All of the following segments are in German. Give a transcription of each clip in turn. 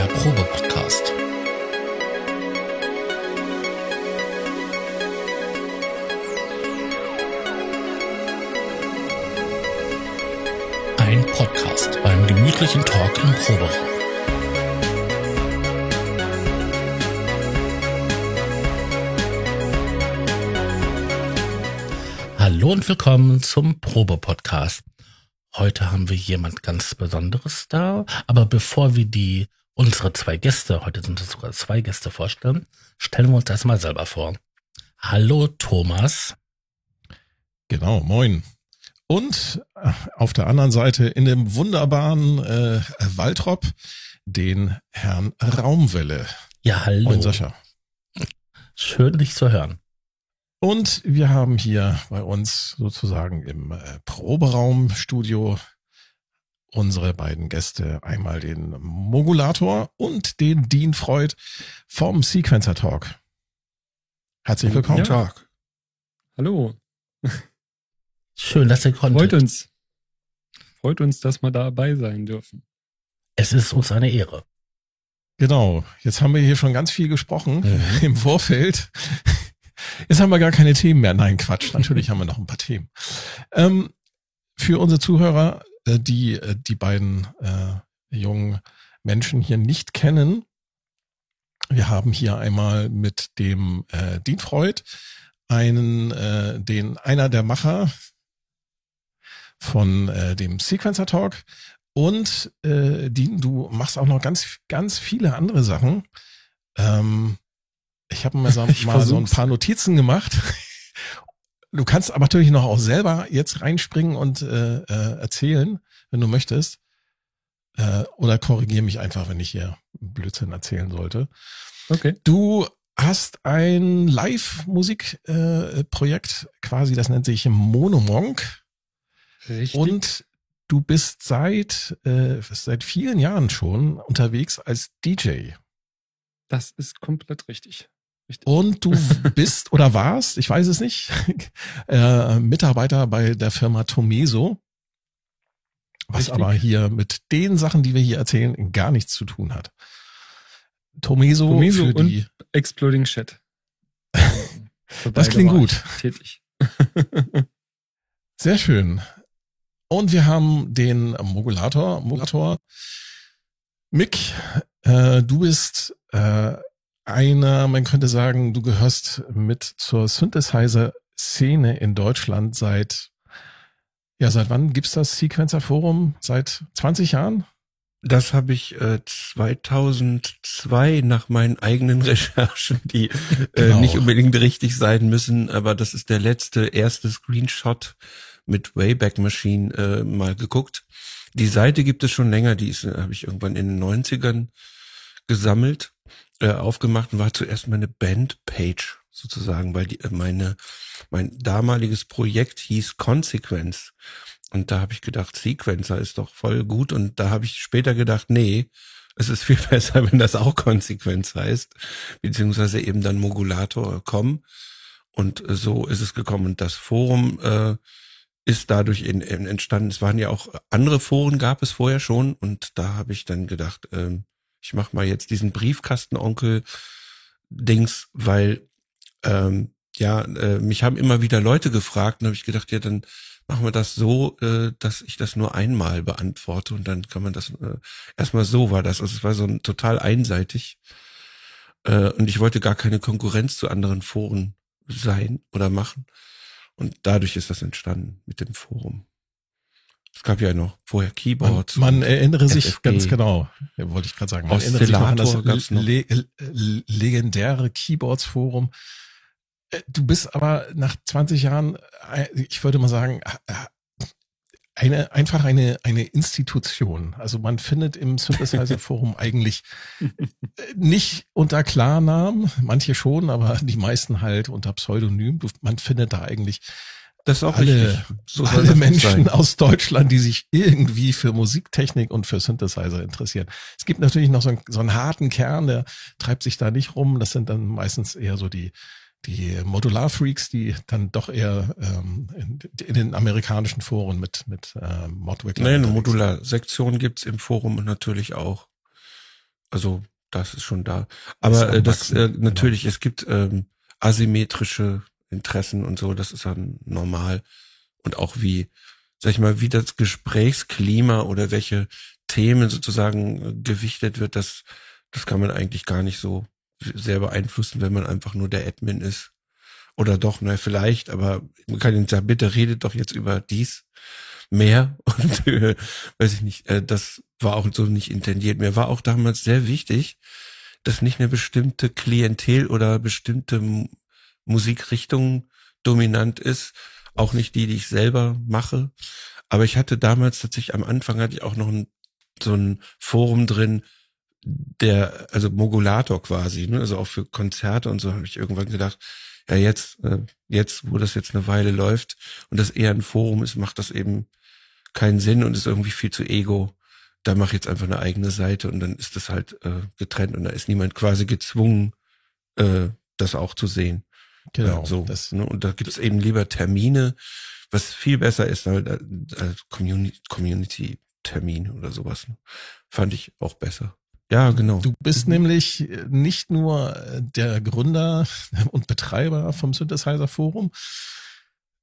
Der Probe-Podcast. Ein Podcast beim gemütlichen Talk im Proberaum. Hallo und willkommen zum Probe-Podcast. Heute haben wir jemand ganz Besonderes da, aber bevor wir die unsere zwei Gäste, heute sind es sogar zwei Gäste vorstellen, stellen wir uns erstmal selber vor. Hallo Thomas. Genau, moin. Und äh, auf der anderen Seite in dem wunderbaren äh, Waldrop den Herrn Raumwelle. Ja, hallo. Moin Sascha. Schön, dich zu hören. Und wir haben hier bei uns sozusagen im äh, Proberaumstudio unsere beiden Gäste, einmal den Mogulator und den Dean Freud vom Sequencer Talk. Herzlich willkommen. Ja. Tag. Hallo. Schön, dass ihr konntet. Freut uns. Freut uns, dass wir dabei sein dürfen. Es ist uns eine Ehre. Genau. Jetzt haben wir hier schon ganz viel gesprochen Mhm. im Vorfeld. Jetzt haben wir gar keine Themen mehr. Nein, Quatsch. Natürlich haben wir noch ein paar Themen. Ähm, für unsere Zuhörer, die äh, die beiden äh, jungen Menschen hier nicht kennen, wir haben hier einmal mit dem äh, Dean Freud einen, äh, den einer der Macher von äh, dem Sequencer Talk und äh, Dean, du machst auch noch ganz ganz viele andere Sachen. Ähm, ich habe mir so, mal so ein versuch's. paar Notizen gemacht. Du kannst aber natürlich noch auch selber jetzt reinspringen und äh, äh, erzählen, wenn du möchtest. Äh, oder korrigiere mich einfach, wenn ich hier Blödsinn erzählen sollte. Okay. Du hast ein Live-Musik-Projekt äh, quasi, das nennt sich Monomonk. Richtig. Und du bist seit, äh, seit vielen Jahren schon unterwegs als DJ. das ist komplett richtig. Richtig. Und du bist oder warst, ich weiß es nicht, äh, Mitarbeiter bei der Firma Tomeso, was Richtig. aber hier mit den Sachen, die wir hier erzählen, gar nichts zu tun hat. Tomeso, Tomeso für und- die, Exploding Chat. Das klingt gut. Tätig. Sehr schön. Und wir haben den Mogulator, Mogulator. Mick, äh, du bist äh, einer, man könnte sagen, du gehörst mit zur Synthesizer-Szene in Deutschland seit, ja, seit wann gibt's das Sequencer Forum? Seit 20 Jahren? Das habe ich äh, 2002 nach meinen eigenen Recherchen, die äh, Genau. nicht unbedingt richtig sein müssen, aber das ist der letzte, erste Screenshot mit Wayback Machine äh, mal geguckt. Die Seite gibt es schon länger, die ist äh, habe ich irgendwann in den 90ern gesammelt, äh, aufgemacht und war zuerst meine Bandpage sozusagen, weil die, äh, meine mein damaliges Projekt hieß Consequence. Und da habe ich gedacht, Sequencer ist doch voll gut. Und da habe ich später gedacht, nee, es ist viel besser, wenn das auch Konsequenz heißt, beziehungsweise eben dann Modulator kommen. Und so ist es gekommen. Und das Forum äh, ist dadurch in, in entstanden. Es waren ja auch andere Foren, gab es vorher schon. Und da habe ich dann gedacht, ähm, ich mache mal jetzt diesen Briefkastenonkel-Dings, weil ähm, ja, äh, mich haben immer wieder Leute gefragt und habe ich gedacht, ja, dann machen wir das so, äh, dass ich das nur einmal beantworte und dann kann man das äh, erstmal so war das. Also es war so ein, total einseitig. Äh, und ich wollte gar keine Konkurrenz zu anderen Foren sein oder machen. Und dadurch ist das entstanden mit dem Forum. Es gab ja noch vorher Man, Keyboards. man und erinnere sich FFG. ganz genau, ja, wollte ich gerade sagen, man erinnert sich noch an das le le legendäre Keyboards-Forum. Äh, Du bist aber nach 20 Jahren, äh, ich würde mal sagen, eine, einfach eine, eine Institution. Also man findet im Synthesizer-Forum eigentlich äh, nicht unter Klarnamen, manche schon, aber die meisten halt unter Pseudonym. Man findet da eigentlich das ist auch alle, richtig. So alle das Menschen sein. aus Deutschland, die sich irgendwie für Musiktechnik und für Synthesizer interessieren. Es gibt natürlich noch so einen, so einen harten Kern, der treibt sich da nicht rum. Das sind dann meistens eher so die, die Modular-Freaks, die dann doch eher ähm, in, in den amerikanischen Foren mit, mit ähm, Modwick. Nein, eine Modular-Sektion gibt's im Forum und natürlich auch Also das ist schon da. Aber äh, das äh, genau. natürlich, es gibt ähm, asymmetrische Interessen und so, das ist dann normal. Und auch wie, sag ich mal, wie das Gesprächsklima oder welche Themen sozusagen äh, gewichtet wird, das, das kann man eigentlich gar nicht so sehr beeinflussen, wenn man einfach nur der Admin ist. Oder doch, na vielleicht, aber man kann ihnen sagen, bitte redet doch jetzt über dies mehr und äh, weiß ich nicht, äh, das war auch so nicht intendiert. Mir war auch damals sehr wichtig, dass nicht eine bestimmte Klientel oder bestimmte Musikrichtung dominant ist, auch nicht die, die ich selber mache. Aber ich hatte damals tatsächlich am Anfang hatte ich auch noch ein, so ein Forum drin, der, also Mogulator quasi, ne? also auch für Konzerte und so habe ich irgendwann gedacht, ja jetzt, äh, jetzt, wo das jetzt eine Weile läuft und das eher ein Forum ist, macht das eben keinen Sinn und ist irgendwie viel zu ego. Da mache ich jetzt einfach eine eigene Seite und dann ist das halt äh, getrennt und da ist niemand quasi gezwungen, äh, das auch zu sehen. Genau. Äh, so. Das, ne? Und da gibt es eben lieber Termine, was viel besser ist halt als Community, Community-Termin oder sowas. Ne? Fand ich auch besser. Ja, genau. Du bist nämlich nicht nur der Gründer und Betreiber vom Synthesizer Forum.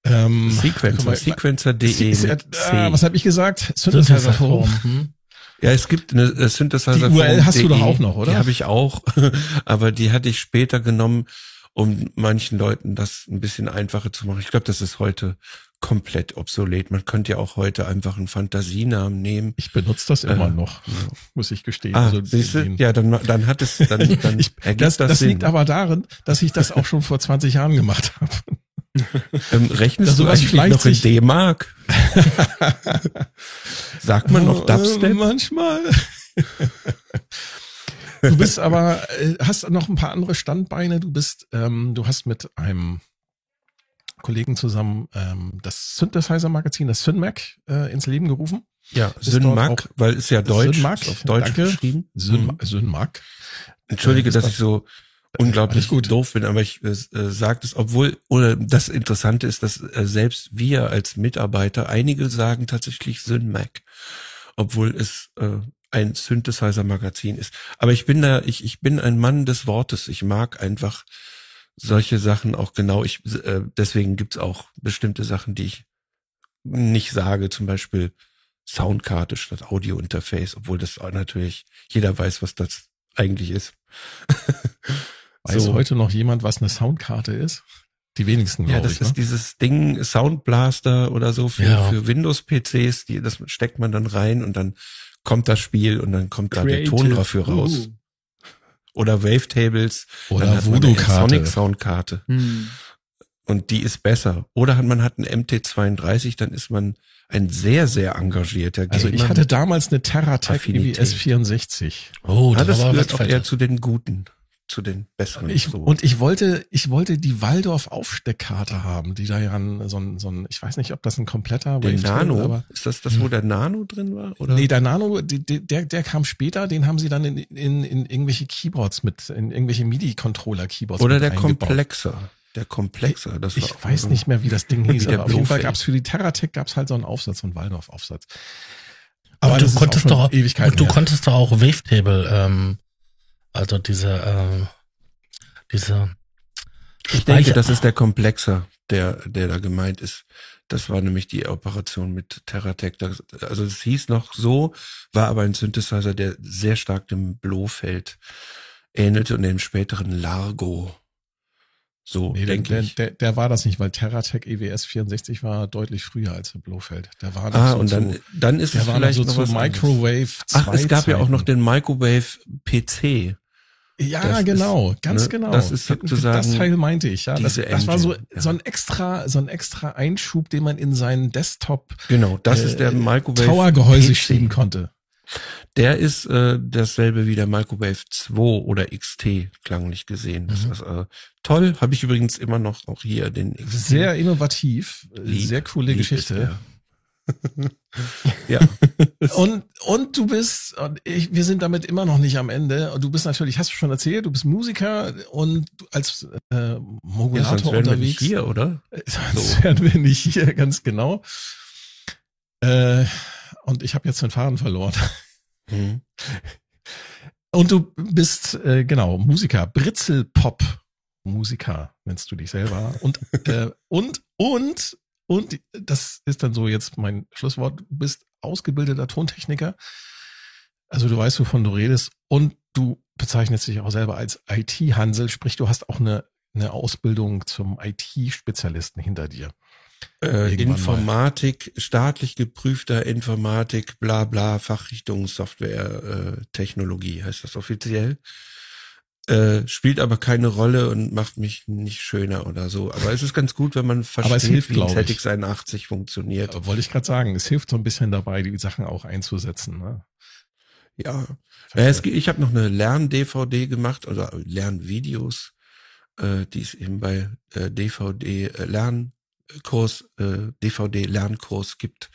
Ähm, Sequencer, Sequencer.de. ah, was habe ich gesagt? Synthesizer Forum. Hm? Ja, es gibt eine äh, Synthesizer. Die URL hast du doch auch noch, oder? Die habe ich auch, aber die hatte ich später genommen, um manchen Leuten das ein bisschen einfacher zu machen. Ich glaube, das ist heute komplett obsolet. Man könnte ja auch heute einfach einen Fantasienamen nehmen. Ich benutze das immer Äh, noch, muss ich gestehen. Ah, Also siehst du? Ja, dann, dann hat es, dann, dann ich, ergibt das, das, das liegt aber darin, dass ich das auch schon vor 20 Jahren gemacht habe. ähm, rechnest Also du das eigentlich noch in D-Mark? Sagt man noch Dubstep? manchmal. Du bist aber, äh, hast noch ein paar andere Standbeine. Du bist, ähm, du hast mit einem Kollegen zusammen ähm, das Synthesizer-Magazin, das Synmac, äh, ins Leben gerufen. Ja, Synmac, weil ist ja Deutsch, Synmac, ist auf Deutsch danke. geschrieben. Syn Mhm. Synmac. Entschuldige, Äh, dass das- ich so unglaublich alles gut. doof bin, aber ich äh, äh, sage es, obwohl, oder das Interessante ist, dass äh, selbst wir als Mitarbeiter, einige sagen tatsächlich Synmac, obwohl es äh, ein Synthesizer-Magazin ist. Aber ich bin da, ich, ich bin ein Mann des Wortes. Ich mag einfach solche Sachen auch genau. Ich, äh, deswegen gibt's auch bestimmte Sachen, die ich nicht sage, zum Beispiel Soundkarte statt Audio-Interface, obwohl das natürlich jeder weiß, was das eigentlich ist. Weiß So. heute noch jemand, was eine Soundkarte ist? Die wenigsten, Ja, das ich. ist ne? dieses Ding Soundblaster oder so für, Ja. für Windows-PCs, die, das steckt man dann rein und dann kommt das Spiel und dann kommt da der Creative. Ton dafür raus. Uh. Oder Wavetables, Oder Voodoo-Karte. Sonic-Soundkarte Hm. und die ist besser. Oder hat man hat einen MT32, dann ist man ein sehr, sehr engagierter Also ich Gamer hatte damals eine Terratec Affinität. EWS 64. Oh, Ah, das gehört auch eher zu den Guten, zu den Besseren. Ich, so. Und ich wollte, ich wollte die Waldorf Aufsteckkarte haben, die da ja ein, so ein, so ein, ich weiß nicht, ob das ein kompletter den Wavetable, Nano, aber ist das das, wo der Nano drin war? Oder? nee, der Nano, die, die, der, der kam später, den haben sie dann in, in, in irgendwelche Keyboards mit, in irgendwelche MIDI-Controller-Keyboards Oder mit der eingebaut. Komplexer. Der Komplexer, das war Ich weiß so- nicht mehr, wie das Ding hieß, der aber auf jeden Fall gab's für die Terratec gab's halt so einen Aufsatz, so einen Waldorf-Aufsatz. Aber das du konntest doch, und du her. konntest doch auch Wavetable, ähm, also diese, ähm, diese, Ich denke, das ist der Komplexer, der, der da gemeint ist. Das war nämlich die Operation mit Terratec. Das, also es hieß noch so, war aber ein Synthesizer, der sehr stark dem Blofeld ähnelte und dem späteren Largo. So, Nee, der, denke der, ich. der, der war das nicht, weil Terratec EWS 64 war deutlich früher als der Blofeld. Der war noch ah, so und dann, zu, dann ist der es war noch vielleicht so noch zu. Microwave 2 Ach, es gab ja auch noch Zeiten. den Microwave PC. Ja, das ist, genau, ganz ne, genau. das ist sozusagen das Teil meinte ich, ja. Das, das war so, ja. so ein extra, so ein extra Einschub, den man in seinen Desktop Genau, das ist der äh, Microwave Tower-Gehäuse schieben konnte. Der ist äh, dasselbe wie der Microwave 2 oder XT, klanglich gesehen. Das Mhm. ist äh, toll. Habe ich übrigens immer noch auch hier den XT. Sehr innovativ, Lieb, sehr coole Geschichte. ja, Und, und du bist, und ich, wir sind damit immer noch nicht am Ende. Und du bist natürlich, hast du schon erzählt, du bist Musiker und als äh, ja sonst Modulator wären wir unterwegs. nicht hier, oder? Sonst So. wären wir nicht hier, ganz genau. Äh, und ich habe jetzt den Faden verloren. Mhm. Und du bist, äh, genau, Musiker, Britzelpop. Musiker nennst du dich selber. Und, äh, und, und, und, das ist dann so jetzt mein Schlusswort, du bist ausgebildeter Tontechniker. Also du weißt, wovon du redest. Und du bezeichnest dich auch selber als IT-Hansel, sprich, du hast auch eine, eine Ausbildung zum IT-Spezialisten hinter dir. Äh, Informatik, staatlich geprüfter Informatik, bla bla, Fachrichtung Software, äh, Technologie heißt das offiziell. Äh, spielt aber keine Rolle und macht mich nicht schöner oder so. Aber es ist ganz gut, wenn man versteht, hilft, wie glaub ein ich. ZX81 funktioniert. Äh, Wollte ich gerade sagen, es hilft so ein bisschen dabei, die Sachen auch einzusetzen. Ne? Ja. Es, ich habe noch eine Lern-DVD gemacht oder Lernvideos, äh, die es eben bei äh, DVD äh, Lernkurs, äh, DVD Lernkurs gibt.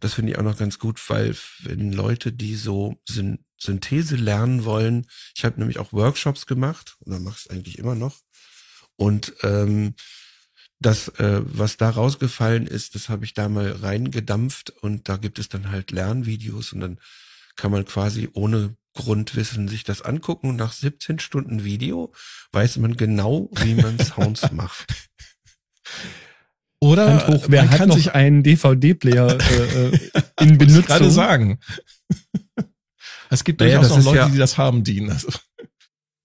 Das finde ich auch noch ganz gut, weil wenn Leute, die so Syn Synthese lernen wollen, ich habe nämlich auch Workshops gemacht oder mache es eigentlich immer noch und ähm, das, äh, was da rausgefallen ist, das habe ich da mal reingedampft und da gibt es dann halt Lernvideos und dann kann man quasi ohne Grundwissen sich das angucken und nach 17 Stunden Video weiß man genau, wie man Sounds macht. Oder Hand hoch, wer man hat kann noch sich einen DVD-Player äh, äh, in ich gerade Benutzung? sagen. Es gibt Naja, durchaus noch Leute, ja- die das haben, Dean. Also,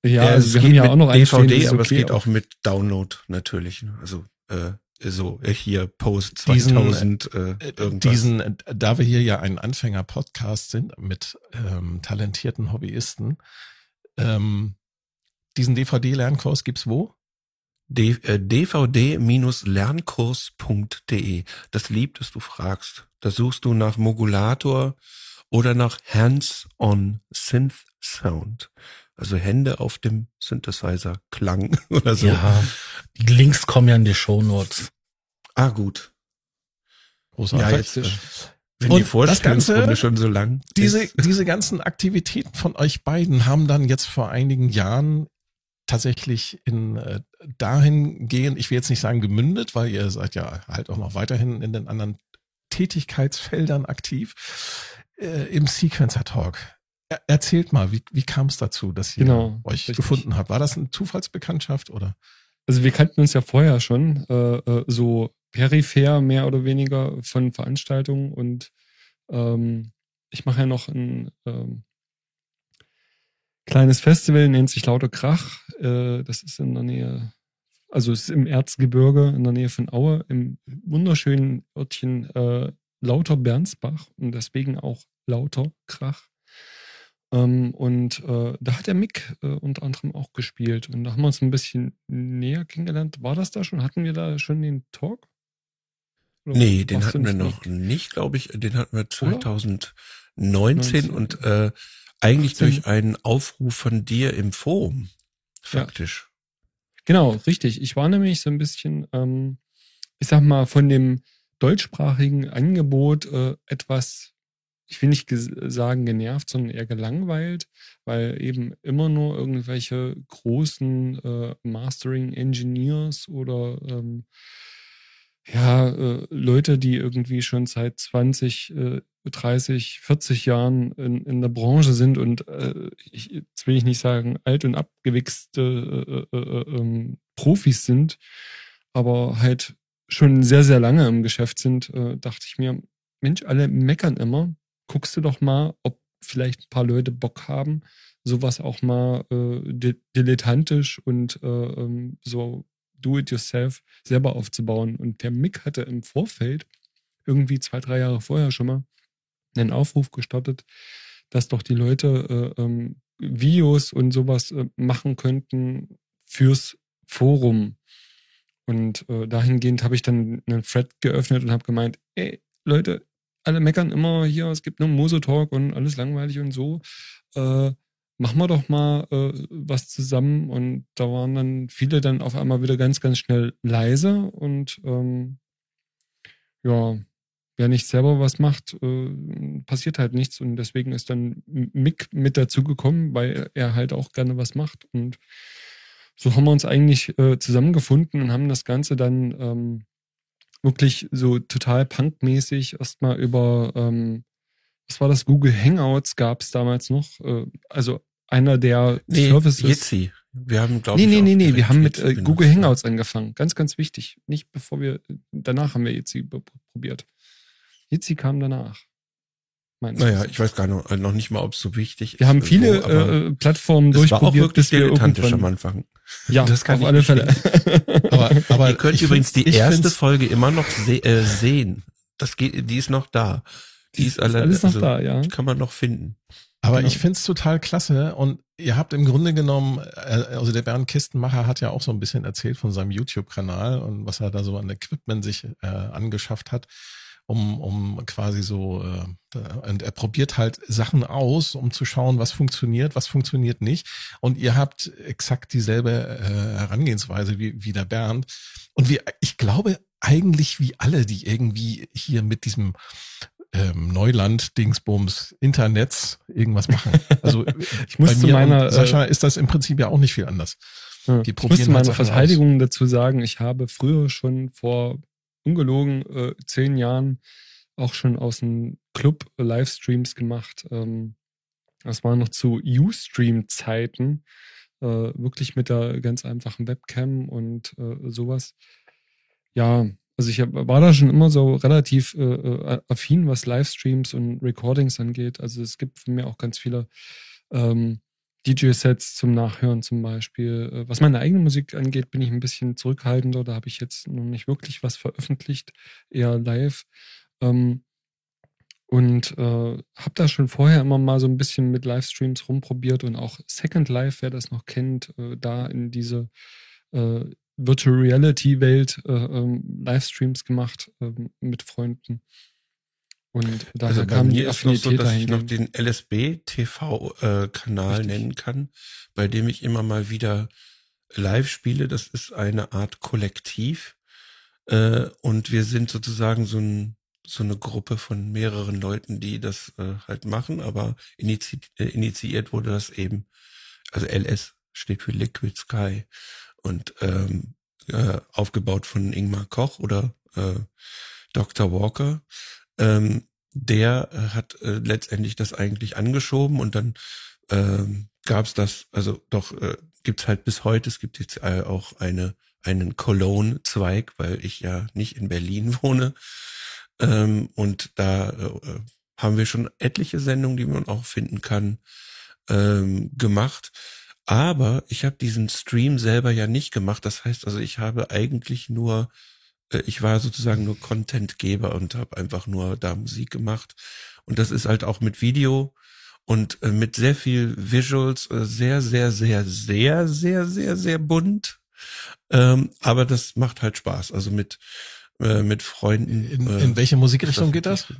Ja, also es wir geht haben ja mit auch noch einen stehen, DVD, das ist aber es okay, geht auch mit Download natürlich. ne? Also äh, so äh, hier Post Diesen, 2000 äh, äh, irgendwas. diesen, da wir hier ja ein Anfänger-Podcast sind mit ähm, talentierten Hobbyisten, ähm, diesen DVD-Lernkurs gibt's wo? D- äh, dvd-lernkurs.de. Das liebt, dass du fragst. Da suchst du nach Modulator oder nach Hands-on Synth Sound. Also Hände auf dem Synthesizer Klang oder so. Ja, die Links kommen ja in die Shownotes. Ah, gut. Großartig. Ja, jetzt, äh, wenn Und die das Vorstellungsrunde Ganze- schon so lang diese, ist. diese ganzen Aktivitäten von euch beiden haben dann jetzt vor einigen Jahren tatsächlich in äh, dahingehend, ich will jetzt nicht sagen gemündet, weil ihr seid ja halt auch noch weiterhin in den anderen Tätigkeitsfeldern aktiv, äh, im Sequencer Talk. Er, erzählt mal, wie, wie kam es dazu, dass ihr Genau, euch richtig. gefunden habt? War das eine Zufallsbekanntschaft oder? Also wir kannten uns ja vorher schon, äh, äh, so peripher mehr oder weniger von Veranstaltungen und ähm, ich mache ja noch ein ähm, kleines Festival, nennt sich Lauter Krach. Äh, das ist in der Nähe, also es ist im Erzgebirge in der Nähe von Aue, im wunderschönen Örtchen äh, Lauter Bernsbach und deswegen auch Lauter Krach. Ähm, und äh, da hat der Mick äh, unter anderem auch gespielt. Und da haben wir uns ein bisschen näher kennengelernt. War das da schon? Hatten wir da schon den Talk? Oder Nee, den hatten wir noch nicht, glaube ich. Den hatten wir Oder? 2019 19, und äh, eigentlich 18. durch einen Aufruf von dir im Forum. Faktisch. Genau, richtig. Ich war nämlich so ein bisschen, ähm, ich sag mal, von dem deutschsprachigen Angebot äh, etwas, ich will nicht sagen genervt, sondern eher gelangweilt, weil eben immer nur irgendwelche großen äh, Mastering-Engineers oder ähm, ja, äh, Leute, die irgendwie schon seit 20, äh, 30, 40 Jahren in, in der Branche sind und äh, ich, jetzt will ich nicht sagen alt und abgewichste äh, äh, äh, ähm, Profis sind, aber halt schon sehr, sehr lange im Geschäft sind, äh, dachte ich mir, Mensch, alle meckern immer. Guckst du doch mal, ob vielleicht ein paar Leute Bock haben, sowas auch mal äh, di dilettantisch und äh, ähm, so do-it-yourself selber aufzubauen. Und der Mick hatte im Vorfeld irgendwie zwei, drei Jahre vorher schon mal einen Aufruf gestartet, dass doch die Leute äh, ähm, Videos und sowas äh, machen könnten fürs Forum. Und äh, dahingehend habe ich dann einen Thread geöffnet und habe gemeint, ey, Leute, alle meckern immer hier, es gibt nur Moso-Talk und alles langweilig und so. Äh, machen wir doch mal äh, was zusammen. Und da waren dann viele dann auf einmal wieder ganz, ganz schnell leise. Und ähm, ja, wer nicht selber was macht, äh, passiert halt nichts. Und deswegen ist dann Mick mit dazu gekommen, weil er halt auch gerne was macht. Und so haben wir uns eigentlich äh, zusammengefunden und haben das Ganze dann ähm, wirklich so total punkmäßig erstmal über, ähm, was war das, Google Hangouts gab es damals noch. Äh, also einer der Nee, Services. Jitsi. Wir haben, glaube nee, ich, nee, auch nee, nee, wir haben mit äh. Google Hangouts angefangen. Ganz, ganz wichtig. Nicht bevor wir, danach haben wir Jitsi probiert. Jitsi kam danach. Naja, ich weiß gar noch, noch nicht mal, ob es so wichtig ist. wir haben viele aber äh, Plattformen es war auch durchprobiert, wirklich wir dilettantisch am Anfang. ja, das kann auf ich alle Fälle. Aber, aber Ihr könnt übrigens die erste Folge immer noch se äh, sehen. Das geht, die ist noch da. Die ist, alle, alles noch also, da, ja. Kann man noch finden. Aber Genau. ich find's total klasse und ihr habt im Grunde genommen, äh, also der Bernd Kistenmacher hat ja auch so ein bisschen erzählt von seinem YouTube-Kanal und was er da so an Equipment sich äh, angeschafft hat, um, um quasi so, äh, und er probiert halt Sachen aus, um zu schauen, was funktioniert, was funktioniert nicht. Und ihr habt exakt dieselbe äh, Herangehensweise wie, wie der Bernd. Und wir, ich glaube eigentlich wie alle, die irgendwie hier mit diesem ähm, Neuland, Dingsbums, Internets irgendwas machen. Also Ich muss zu meiner, Sascha äh, ist das im Prinzip ja auch nicht viel anders. Ja. Die Ich muss zu halt meiner Sachen Verteidigung dazu sagen, ich habe früher schon vor ungelogen äh, zehn Jahren auch schon aus dem Club Livestreams gemacht. Ähm, das war noch zu Ustream-Zeiten, äh, wirklich mit der ganz einfachen Webcam und äh, sowas. Ja, also ich hab, war da schon immer so relativ äh, äh, affin, was Livestreams und Recordings angeht. Also es gibt von mir auch ganz viele ähm, DJ-Sets zum Nachhören zum Beispiel. Äh, Was meine eigene Musik angeht, bin ich ein bisschen zurückhaltender. Da habe ich jetzt noch nicht wirklich was veröffentlicht, eher live. Ähm, und äh, habe da schon vorher immer mal so ein bisschen mit Livestreams rumprobiert und auch Second Life, wer das noch kennt, äh, da in diese äh, Virtual Reality Welt äh, ähm, Livestreams gemacht ähm, mit Freunden. Und daher Also kam die ist noch so, Affinität dass ich noch dahin. den LSB-TV-Kanal Richtig. äh, nennen kann, bei dem ich immer mal wieder live spiele. Das ist eine Art Kollektiv. Äh, und wir sind sozusagen so, ein, so eine Gruppe von mehreren Leuten, die das äh, halt machen, aber inizi äh, initiiert wurde das eben, also LS steht für Liquid Sky und ähm, äh, aufgebaut von Ingmar Koch oder äh, Dr. Walker. Ähm, der hat äh, letztendlich das eigentlich angeschoben und dann ähm, gab es das, also doch äh, gibt's halt bis heute, es gibt jetzt äh, auch eine einen Cologne-Zweig, weil ich ja nicht in Berlin wohne. Ähm, und da äh, haben wir schon etliche Sendungen, die man auch finden kann, ähm, gemacht. Aber ich habe diesen Stream selber ja nicht gemacht. Das heißt also, ich habe eigentlich nur, äh, ich war sozusagen nur Contentgeber und habe einfach nur da Musik gemacht. Und das ist halt auch mit Video und äh, mit sehr viel Visuals, äh, sehr, sehr, sehr, sehr, sehr, sehr, sehr bunt. Ähm, aber das macht halt Spaß. Also mit mit Freunden. In, in welche Musikrichtung geht das?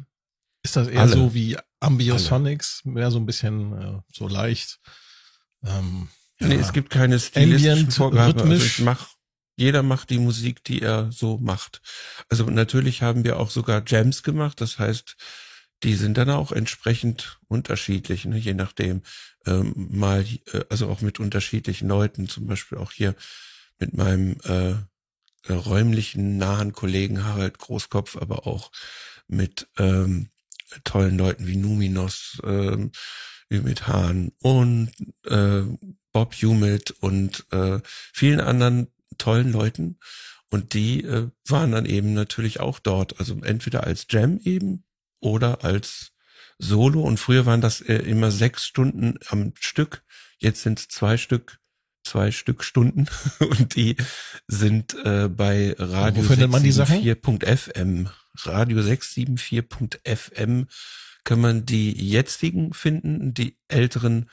Ist das eher Alle. so wie Ambiosonics, mehr so ein bisschen so leicht? Ähm, ja. Nee, es gibt keine stilistischen Vorgaben. Also ich mach, jeder macht die Musik, die er so macht. Also natürlich haben wir auch sogar Jams gemacht. Das heißt, die sind dann auch entsprechend unterschiedlich, ne? je nachdem. Ähm, mal, äh, also auch mit unterschiedlichen Leuten, zum Beispiel auch hier mit meinem äh, räumlichen nahen Kollegen Harald Großkopf, aber auch mit ähm, tollen Leuten wie Numinos, ähm, wie mit Hahn und äh, Bob Humid und äh, vielen anderen tollen Leuten. Und die äh, waren dann eben natürlich auch dort. Also entweder als Jam eben oder als Solo. Und früher waren das äh, immer sechs Stunden am Stück. Jetzt sind es zwei Stück, zwei Stück Stunden. Und die sind äh, bei Radio Wo findet man die Sachen? 674.fm. Radio 674.fm kann man die jetzigen finden. Die älteren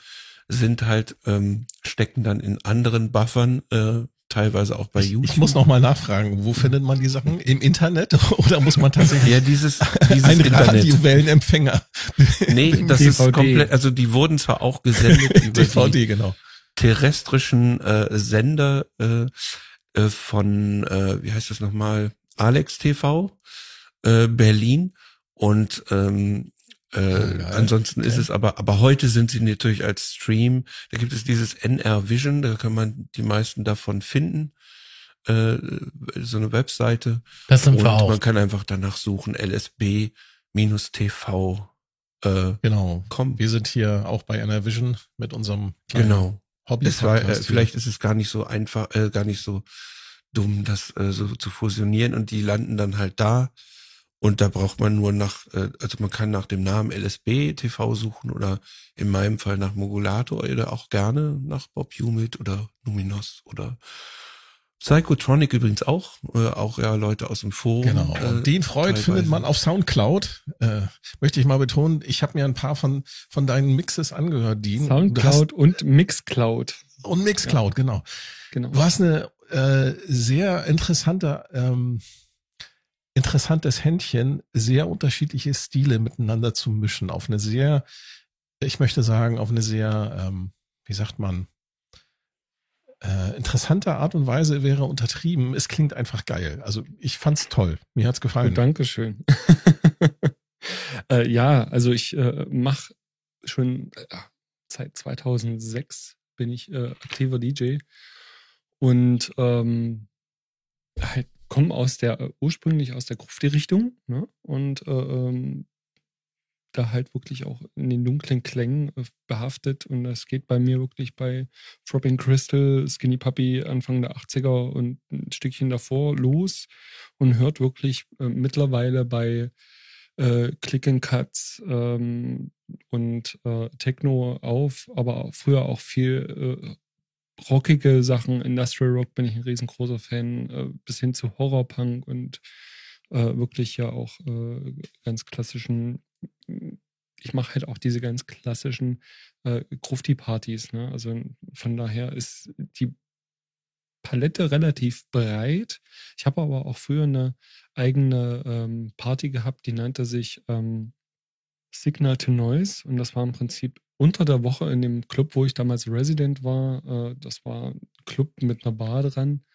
sind halt, ähm, stecken dann in anderen Buffern, äh, teilweise auch bei YouTube. ich muss noch mal nachfragen, wo findet man die Sachen? Im Internet oder muss man tatsächlich ja, dieses, dieses ein Internet. Radiowellenempfänger? Nee, das DVD. ist komplett, also die wurden zwar auch gesendet über die DVD, genau. terrestrischen äh, Sender äh, äh, von, äh, wie heißt das nochmal, Alex TV, äh, Berlin und ähm, äh, geil. ansonsten ist Okay. es aber, aber heute sind sie natürlich als Stream, da gibt es dieses NR Vision, da kann man die meisten davon finden, äh, so eine Webseite Das sind und wir auch. man kann einfach danach suchen, LSB-TV äh, Genau. kommen. Wir sind hier auch bei Vision mit unserem Genau. Hobby. Es war, äh, vielleicht ist es gar nicht so einfach, äh, gar nicht so dumm, das äh, so zu fusionieren und die landen dann halt da. Und da braucht man nur nach, äh, also man kann nach dem Namen LSB TV suchen oder in meinem Fall nach Mogulator oder auch gerne nach Bob Humid oder Luminos oder Psychotronic übrigens auch, äh, auch ja Leute aus dem Forum. Genau. Und äh, den Freud teilweise. findet man auf Soundcloud. Äh, möchte ich mal betonen, ich habe mir ein paar von, von deinen Mixes angehört, Dean. Du hast, Soundcloud und Mixcloud. und Mixcloud, genau. Genau. Du hast eine äh, sehr interessante, ähm, interessantes Händchen, sehr unterschiedliche Stile miteinander zu mischen, auf eine sehr, ich möchte sagen, auf eine sehr, ähm, wie sagt man, äh, interessante Art und Weise wäre untertrieben. Es klingt einfach geil. Also ich fand's toll. Mir hat's Oh, gefallen. Dankeschön. äh, ja, also ich äh, mache schon äh, seit 2006 bin ich äh, aktiver DJ und ähm, halt komme aus der äh, ursprünglich aus der Grufti-Richtung ne? und äh, ähm, da halt wirklich auch in den dunklen Klängen äh, behaftet und das geht bei mir wirklich bei Throbbing Crystal, Skinny Puppy Anfang der 80er und ein Stückchen davor los und hört wirklich äh, mittlerweile bei äh, Click and Cuts ähm, und äh, Techno auf, aber früher auch viel äh, rockige Sachen. Industrial Rock bin ich ein riesengroßer Fan, äh, bis hin zu Horrorpunk und äh, wirklich ja auch äh, ganz klassischen. Ich mache halt auch diese ganz klassischen äh, Grufti-Partys. Ne? Also von daher ist die Palette relativ breit. Ich habe aber auch früher eine eigene ähm, Party gehabt, die nannte sich ähm, Signal to Noise und das war im Prinzip unter der Woche in dem Club, wo ich damals Resident war. Äh, das war ein Club mit einer Bar dran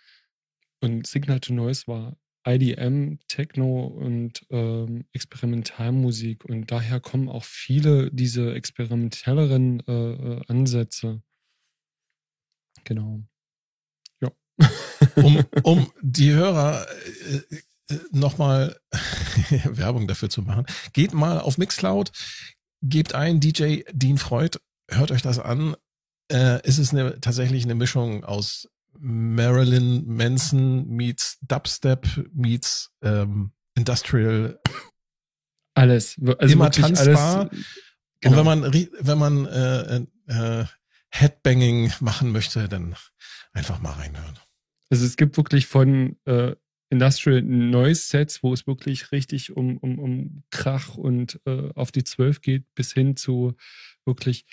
und Signal to Noise war IDM, Techno und ähm, Experimentalmusik und daher kommen auch viele diese experimentelleren äh, äh, Ansätze. Genau. Ja. um, um die Hörer äh, äh, nochmal Werbung dafür zu machen. Geht mal auf Mixcloud, gebt ein DJ Dean Freud, hört euch das an. Äh, es ist eine, tatsächlich eine Mischung aus Marilyn Manson meets Dubstep meets ähm, Industrial. Alles. Also Immer tanzbar. Alles, Und Genau. wenn man wenn man äh, äh, Headbanging machen möchte, dann einfach mal reinhören. Also es gibt wirklich von äh, Industrial Noise Sets, wo es wirklich richtig um, um, um Krach und äh, auf die Zwölf geht, bis hin zu wirklich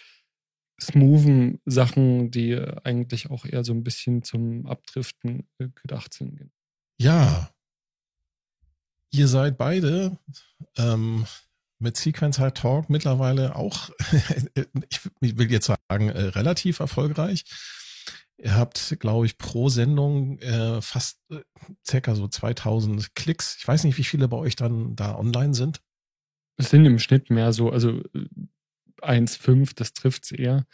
smoothen Sachen, die eigentlich auch eher so ein bisschen zum Abdriften äh, gedacht sind. Ja. Ihr seid beide ähm, mit Sequencer Talk mittlerweile auch, ich will jetzt sagen, äh, relativ erfolgreich. Ihr habt, glaube ich, pro Sendung äh, fast äh, circa so 2000 Klicks. Ich weiß nicht, wie viele bei euch dann da online sind. Es sind im Schnitt mehr so, also äh, 1,5, das trifft es eher.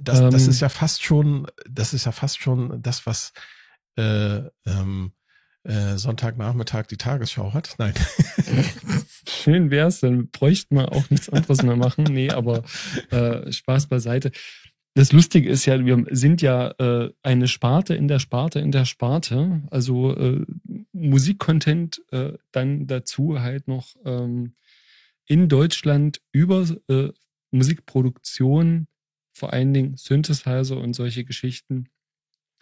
Das, das Ähm. ist ja fast schon, das ist ja fast schon das, was äh, ähm, äh, Sonntagnachmittag die Tagesschau hat. Nein. Schön wär's, dann bräuchte man auch nichts anderes mehr machen. Nee, aber äh, Spaß beiseite. Das Lustige ist ja, wir sind ja äh, eine Sparte in der Sparte in der Sparte. Also äh, Musikcontent äh, dann dazu halt noch ähm, in Deutschland über äh, Musikproduktion, vor allen Dingen Synthesizer und solche Geschichten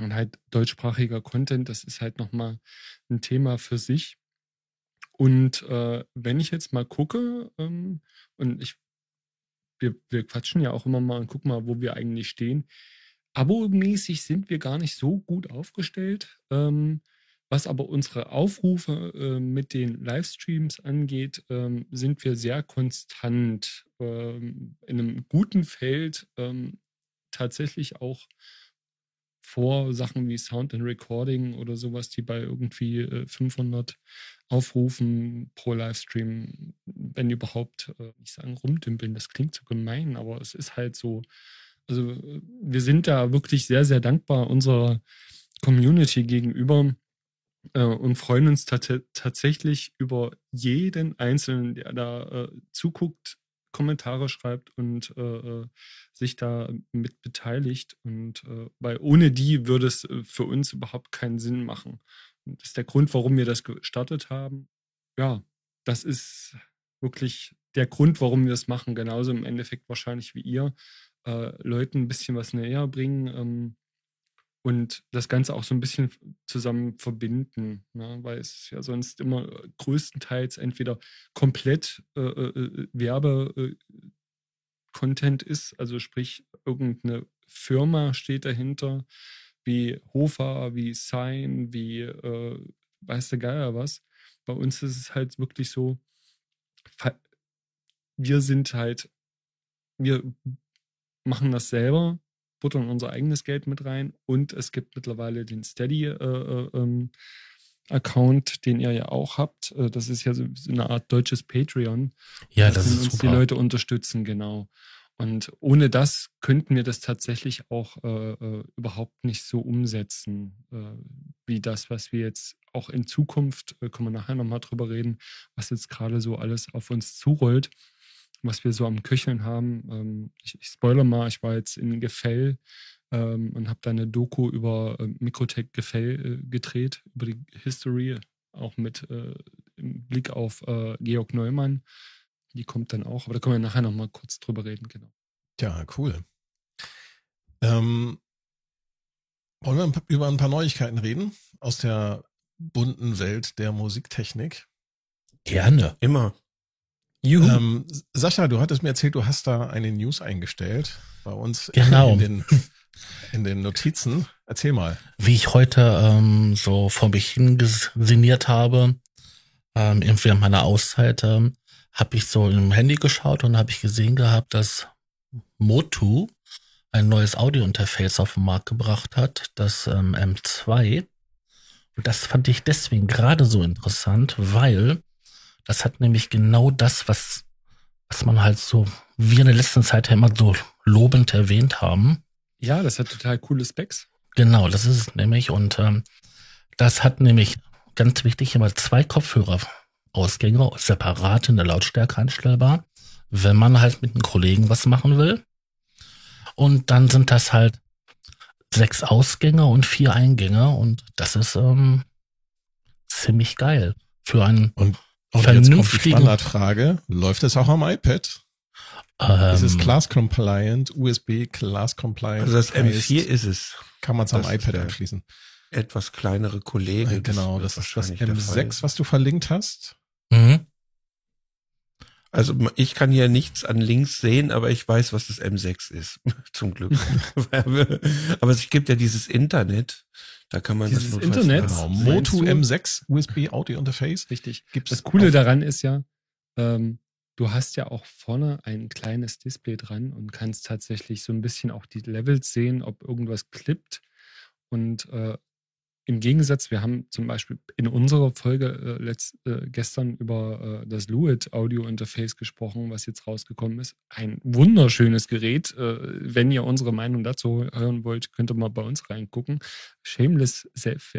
und halt deutschsprachiger Content, das ist halt nochmal ein Thema für sich. Und äh, wenn ich jetzt mal gucke, ähm, und ich, wir, wir quatschen ja auch immer mal und gucken mal, wo wir eigentlich stehen. Abo-mäßig sind wir gar nicht so gut aufgestellt. Ähm, was aber unsere Aufrufe äh, mit den Livestreams angeht, ähm, sind wir sehr konstant ähm, in einem guten Feld ähm, tatsächlich auch vor Sachen wie Sound and Recording oder sowas, die bei irgendwie äh, 500 Aufrufen pro Livestream, wenn überhaupt, äh, nicht sagen rumdümpeln, das klingt so gemein, aber es ist halt so. Also äh, wir sind da wirklich sehr, sehr dankbar unserer Community gegenüber äh, und freuen uns tat tatsächlich über jeden Einzelnen, der da äh, zuguckt, Kommentare schreibt und äh, äh, sich da mit beteiligt. Und äh, weil ohne die würde es äh, für uns überhaupt keinen Sinn machen. Und das ist der Grund, warum wir das gestartet haben. Ja, das ist wirklich der Grund, warum wir das machen. Genauso im Endeffekt wahrscheinlich wie ihr. Äh, Leuten ein bisschen was näher bringen. Ähm, und das Ganze auch so ein bisschen zusammen verbinden, ne? weil es ja sonst immer äh, größtenteils entweder komplett äh, äh, äh Werbe-Content ist, also sprich irgendeine Firma steht dahinter, wie Hofer, wie Sign, wie äh, weiß der Geier was. Bei uns ist es halt wirklich so, wir sind halt, wir machen das selber, buttern unser eigenes Geld mit rein und es gibt mittlerweile den Steady äh, äh, ähm, Account, den ihr ja auch habt. Äh, das ist ja so eine Art deutsches Patreon. Ja, das ist uns super. die Leute unterstützen, genau. Und ohne das könnten wir das tatsächlich auch äh, äh, überhaupt nicht so umsetzen, äh, wie das, was wir jetzt auch in Zukunft, äh, können wir nachher nochmal drüber reden, was jetzt gerade so alles auf uns zurollt was wir so am Köcheln haben. Ähm, ich, ich spoiler mal, ich war jetzt in Gefell ähm, und habe da eine Doku über äh, Mikrotech Gefell äh, gedreht, über die History, auch mit äh, im Blick auf äh, Georg Neumann. Die kommt dann auch, aber da können wir nachher nochmal kurz drüber reden, genau. Ja, cool. Ähm, wollen wir über ein paar Neuigkeiten reden aus der bunten Welt der Musiktechnik? Gerne. Immer. Juhu. Ähm, Sascha, du hattest mir erzählt, du hast da eine News eingestellt bei uns genau. in, den, in den Notizen. Erzähl mal. Wie ich heute ähm, so vor mich hingesinniert habe, ähm, irgendwie an meiner Auszeit, ähm, habe ich so im Handy geschaut und habe ich gesehen gehabt, dass Motu ein neues Audio-Interface auf den Markt gebracht hat, das ähm, M2. Und das fand ich deswegen gerade so interessant, weil das hat nämlich genau das, was, was man halt so, wir in der letzten Zeit ja immer so lobend erwähnt haben. Ja, das hat total coole Specs. Genau, das ist es nämlich. Und ähm, das hat nämlich ganz wichtig immer zwei Kopfhörerausgänge separat in der Lautstärke einstellbar, wenn man halt mit einem Kollegen was machen will. Und dann sind das halt sechs Ausgänge und vier Eingänge und das ist ähm, ziemlich geil für einen und und jetzt kommt die Standardfrage, läuft es auch am iPad? Ähm, ist es Class Compliant, USB Class Compliant? Also das M4 ist es. Kann man es am iPad anschließen? Etwas kleinere Kollege. Ja, genau, das, das ist das M6, was du verlinkt hast. Mhm. Also ich kann hier nichts an Links sehen, aber ich weiß, was das M6 ist. Zum Glück. aber es gibt ja dieses Internet. Da kann man dieses das Internet. Genau. Motu M6 USB Audio Interface. Richtig. Gibt's das Coole daran ist ja, ähm, du hast ja auch vorne ein kleines Display dran und kannst tatsächlich so ein bisschen auch die Levels sehen, ob irgendwas klippt. Und äh, im Gegensatz, wir haben zum Beispiel in unserer Folge äh, letzt, äh, gestern über äh, das Luid Audio Interface gesprochen, was jetzt rausgekommen ist. Ein wunderschönes Gerät. Äh, wenn ihr unsere Meinung dazu hören wollt, könnt ihr mal bei uns reingucken. Shameless Self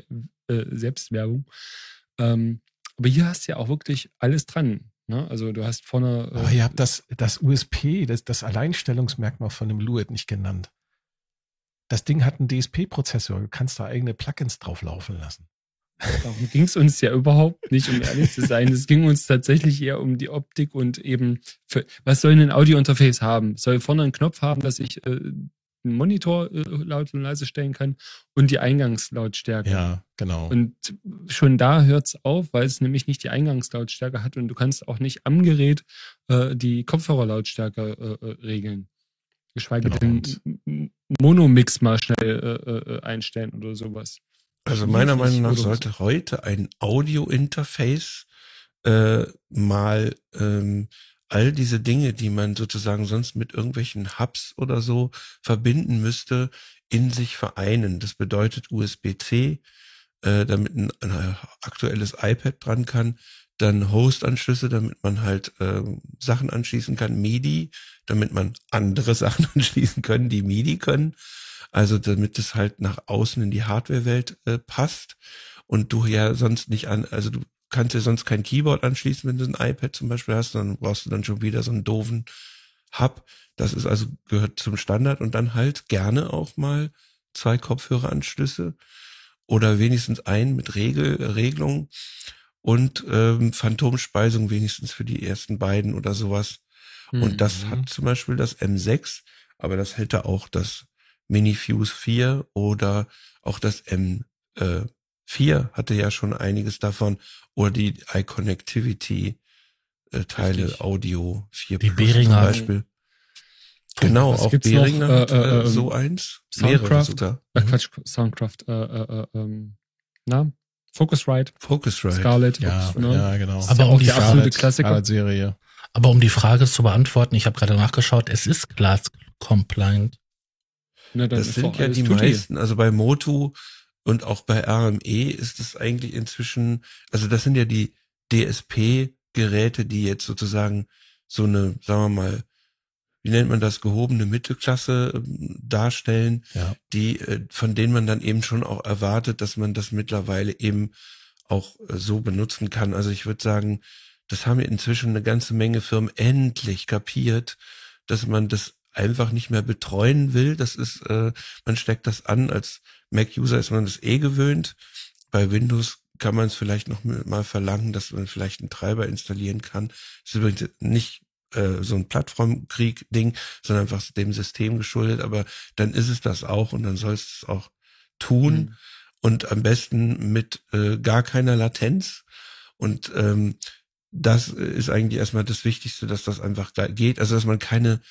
äh, Selbstwerbung. Ähm, aber hier hast du ja auch wirklich alles dran. Ne? Also du hast vorne. Äh, aber ihr habt das, das USP, das, das Alleinstellungsmerkmal von dem Luid nicht genannt. Das Ding hat einen DSP-Prozessor. Du kannst da eigene Plugins drauf laufen lassen. Darum ging es uns ja überhaupt nicht, um ehrlich zu sein. Es ging uns tatsächlich eher um die Optik und eben, für, was soll ein Audio-Interface haben? Soll vorne einen Knopf haben, dass ich äh, einen Monitor äh, laut und leise stellen kann und die Eingangslautstärke. Ja, genau. Und schon da hört es auf, weil es nämlich nicht die Eingangslautstärke hat und du kannst auch nicht am Gerät äh, die Kopfhörerlautstärke äh, äh, regeln. Geschweige genau. denn Monomix mal schnell äh, äh, einstellen oder sowas. Also meiner Meinung nach sollte so. heute ein Audio-Interface äh, mal ähm, all diese Dinge, die man sozusagen sonst mit irgendwelchen Hubs oder so verbinden müsste, in sich vereinen. Das bedeutet USB-C, äh, damit ein, ein aktuelles iPad dran kann, dann Host-Anschlüsse, damit man halt äh, Sachen anschließen kann, MIDI, damit man andere Sachen anschließen können, die MIDI können. Also damit es halt nach außen in die Hardware-Welt äh, passt und du ja sonst nicht an, also du kannst dir sonst kein Keyboard anschließen, wenn du ein iPad zum Beispiel hast, dann brauchst du dann schon wieder so einen doofen Hub. Das ist also gehört zum Standard und dann halt gerne auch mal zwei Kopfhöreranschlüsse oder wenigstens einen mit Regel, Regelung und ähm, Phantomspeisung wenigstens für die ersten beiden oder sowas. Und das Mhm. hat zum Beispiel das M6, aber das hätte auch das Mini Fuse 4 oder auch das M4 äh, 4 hatte ja schon einiges davon oder die iConnectivity äh, Teile Richtig. Audio 4 Die Plus Behringer. zum Beispiel. Genau, Was auch gibt's noch? Äh, äh, äh, ähm, so eins. Mehrere Soundcraft. sogar. Äh, Quatsch, Soundcraft, äh, äh, äh, ähm, na, Focusrite, Focusrite. Scarlett, Ja, ne? ja, genau. Ist Aber ja um auch die der Frage- absolute Klassiker. Scarlett-Serie. Aber um die Frage zu beantworten, ich habe gerade nachgeschaut, es ist Class Compliant. Dann Das sind ja die meisten, also bei Motu und auch bei RME ist es eigentlich inzwischen, also das sind ja die DSP-Geräte, die jetzt sozusagen so eine, sagen wir mal, wie nennt man das, gehobene Mittelklasse ähm, darstellen, Ja. die, äh, von denen man dann eben schon auch erwartet, dass man das mittlerweile eben auch äh, so benutzen kann. Also ich würde sagen, das haben inzwischen eine ganze Menge Firmen endlich kapiert, dass man das einfach nicht mehr betreuen will. Das ist, äh, man steckt das an. Als Mac-User ist man das eh gewöhnt. Bei Windows kann man es vielleicht noch mal verlangen, dass man vielleicht einen Treiber installieren kann. Das ist übrigens nicht äh, so ein Plattformkrieg-Ding, sondern einfach dem System geschuldet. Aber dann ist es das auch und dann soll es auch tun Mhm. und am besten mit äh, gar keiner Latenz. Und ähm, das ist eigentlich erstmal das Wichtigste, dass das einfach geht. Also dass man keine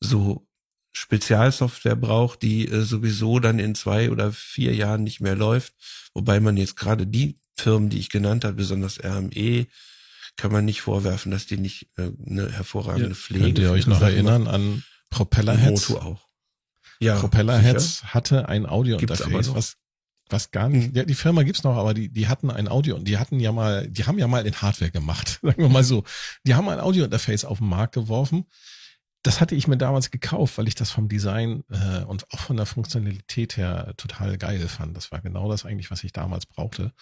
so Spezialsoftware braucht, die äh, sowieso dann in zwei oder vier Jahren nicht mehr läuft. Wobei man jetzt gerade die Firmen, die ich genannt habe, besonders RME, kann man nicht vorwerfen, dass die nicht äh, eine hervorragende Ja. Pflege. Könnt ihr euch noch Sachen erinnern an Propellerheads? Moto auch. Ja, Propellerheads hatte ein Audio-Interface, was, was gar nicht, ja, die Firma gibt's noch, aber die, die hatten ein Audio und die hatten ja mal, die haben ja mal in Hardware gemacht, sagen wir mal so. Die haben ein Audio-Interface auf den Markt geworfen. Das hatte ich mir damals gekauft, weil ich das vom Design äh, und auch von der Funktionalität her total geil fand. Das war genau das eigentlich, was ich damals brauchte.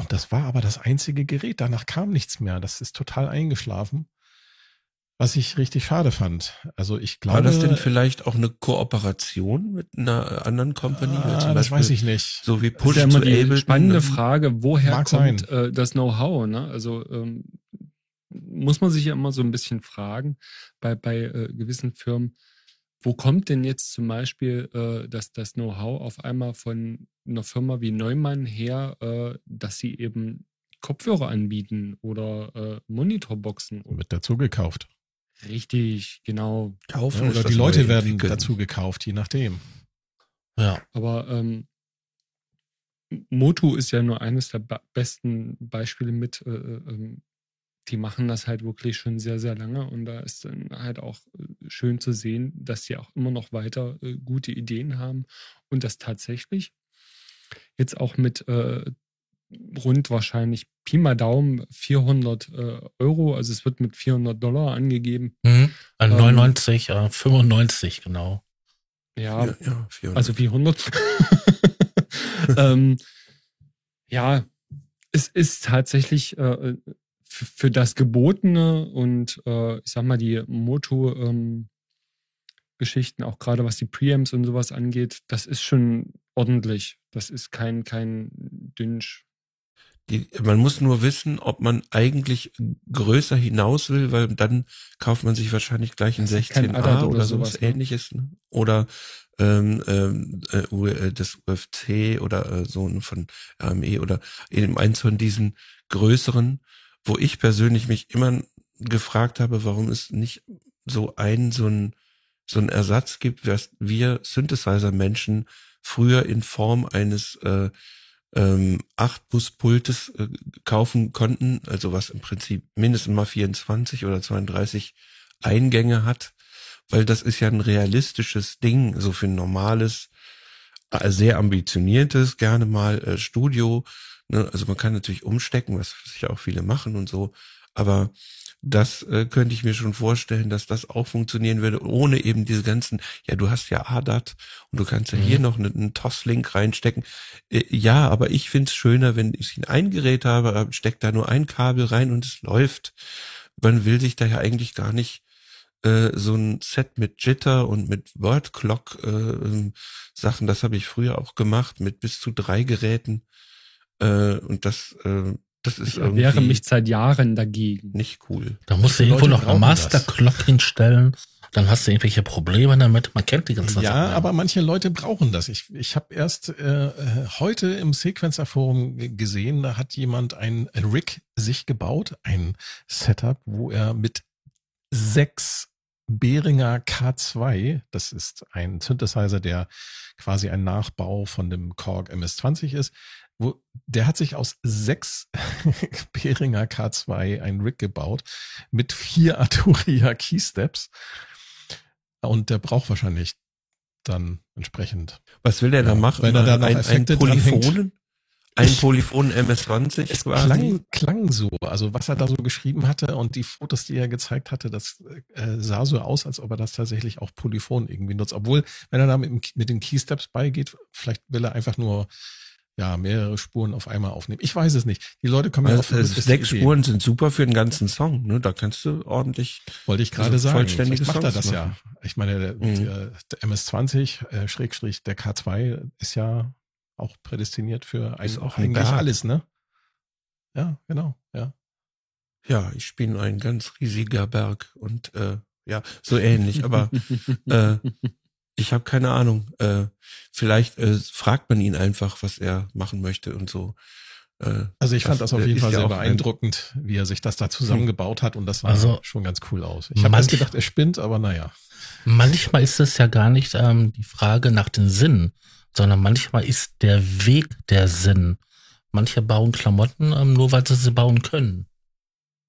Und das war aber das einzige Gerät. Danach kam nichts mehr. Das ist total eingeschlafen. Was ich richtig schade fand. Also ich glaube. War das denn vielleicht auch eine Kooperation mit einer anderen Company? Ah, das Beispiel weiß ich nicht. So wie Das Push ist ja immer die Ableton, spannende ne? Frage, woher Mag kommt sein. äh, das Know-how? Ne? Also ähm, muss man sich ja immer so ein bisschen fragen bei, bei äh, gewissen Firmen, wo kommt denn jetzt zum Beispiel äh, das, das Know-how auf einmal von einer Firma wie Neumann her, äh, dass sie eben Kopfhörer anbieten oder äh, Monitorboxen? Wird dazu gekauft. Richtig, genau. Kaufen Ja, oder die Leute werden Entwickeln. dazu gekauft, je nachdem. Ja. Aber ähm, Motu ist ja nur eines der besten Beispiele mit. Äh, äh, ähm, die machen das halt wirklich schon sehr, sehr lange und da ist dann halt auch äh, schön zu sehen, dass sie auch immer noch weiter äh, gute Ideen haben und das tatsächlich jetzt auch mit äh, rund wahrscheinlich Pi mal Daumen 400 äh, Euro, also es wird mit 400 Dollar angegeben. Mhm. Äh, Ähm, 99, äh, 95, genau. Ja, Ja, ja, 400. Also 400. ähm, ja, es ist tatsächlich äh, für, für das Gebotene und äh, ich sag mal die Moto-Geschichten, auch gerade was die Preamps und sowas angeht, das ist schon ordentlich. Das ist kein, kein Dünsch. Die, man muss nur wissen, ob man eigentlich größer hinaus will, weil dann kauft man sich wahrscheinlich gleich ein Das ist kein 16a Adder oder, sowas sowas, ne? ähnliches. Ne? Oder ähm, ähm, äh, äh, das UFC oder äh, so ein von RME oder eben eins von diesen größeren, wo ich persönlich mich immer gefragt habe, warum es nicht so ein, so ein, so ein Ersatz gibt, was wir Synthesizer-Menschen früher in Form eines äh, ähm, 8-Bus-Pultes äh, kaufen konnten, also was im Prinzip mindestens mal 24 oder 32 Eingänge hat, weil das ist ja ein realistisches Ding, so für ein normales, äh, sehr ambitioniertes, gerne mal äh, Studio. Ne? Also man kann natürlich umstecken, was sicher auch viele machen und so, aber das äh, könnte ich mir schon vorstellen, dass das auch funktionieren würde, ohne eben diese ganzen, ja, du hast ja ADAT und du kannst ja mhm. hier noch einen, einen TOS-Link reinstecken. Äh, ja, aber ich find's schöner, wenn ich ein Gerät habe, steckt da nur ein Kabel rein und es läuft. Man will sich da ja eigentlich gar nicht äh, so ein Set mit Jitter und mit Word Clock äh, ähm, Sachen, das habe ich früher auch gemacht mit bis zu drei Geräten äh, und das äh, das ist ich wehre mich seit Jahren dagegen. Nicht cool. Da musst du irgendwo noch eine Master Clock hinstellen. Dann hast du irgendwelche Probleme damit. Man kennt die ganzen Ja, Sachen. aber manche Leute brauchen das. Ich, ich habe erst äh, heute im Sequencer Forum gesehen, da hat jemand ein, ein Rig sich gebaut, ein Setup, wo er mit sechs Behringer K2, das ist ein Synthesizer, der quasi ein Nachbau von dem Korg MS-20 ist, wo, der hat sich aus sechs Behringer K2 ein Rig gebaut mit vier Arturia Keysteps. Und der braucht wahrscheinlich dann entsprechend. Was will der ja, da machen? Wenn er da noch ein, Effekte ein Polyphonen? Ein Polyphon MS-20 es Klang, klang so, also was er da so geschrieben hatte und die Fotos, die er gezeigt hatte, das äh, sah so aus, als ob er das tatsächlich auch Polyphon irgendwie nutzt. Obwohl, wenn er da mit, mit den Keysteps beigeht, vielleicht will er einfach nur ja, mehrere Spuren auf einmal aufnehmen. Ich weiß es nicht. Die Leute kommen also, ja auf also Sechs Spuren sind super für den ganzen Song, ne? Da kannst du ordentlich. Wollte ich gerade also sagen. Vollständige macht er das machen. ja. Ich meine, der, mhm. der, der MS-20, äh, Schrägstrich, der K2 ist ja auch prädestiniert für ein, auch eigentlich Berg. alles, ne? Ja, genau, ja. Ja, ich bin ein ganz riesiger Berg und äh, ja, so ähnlich, aber äh, ich habe keine Ahnung. Äh, vielleicht äh, fragt man ihn einfach, was er machen möchte und so. Äh, also ich fand das, das auf jeden Fall sehr beeindruckend, wie er sich das da zusammengebaut hat und das sah also, schon ganz cool aus. Ich habe erst gedacht, er spinnt, aber naja. Manchmal ist es ja gar nicht ähm, die Frage nach den Sinn, sondern manchmal ist der Weg der Sinn. Manche bauen Klamotten ähm, nur, weil sie sie bauen können.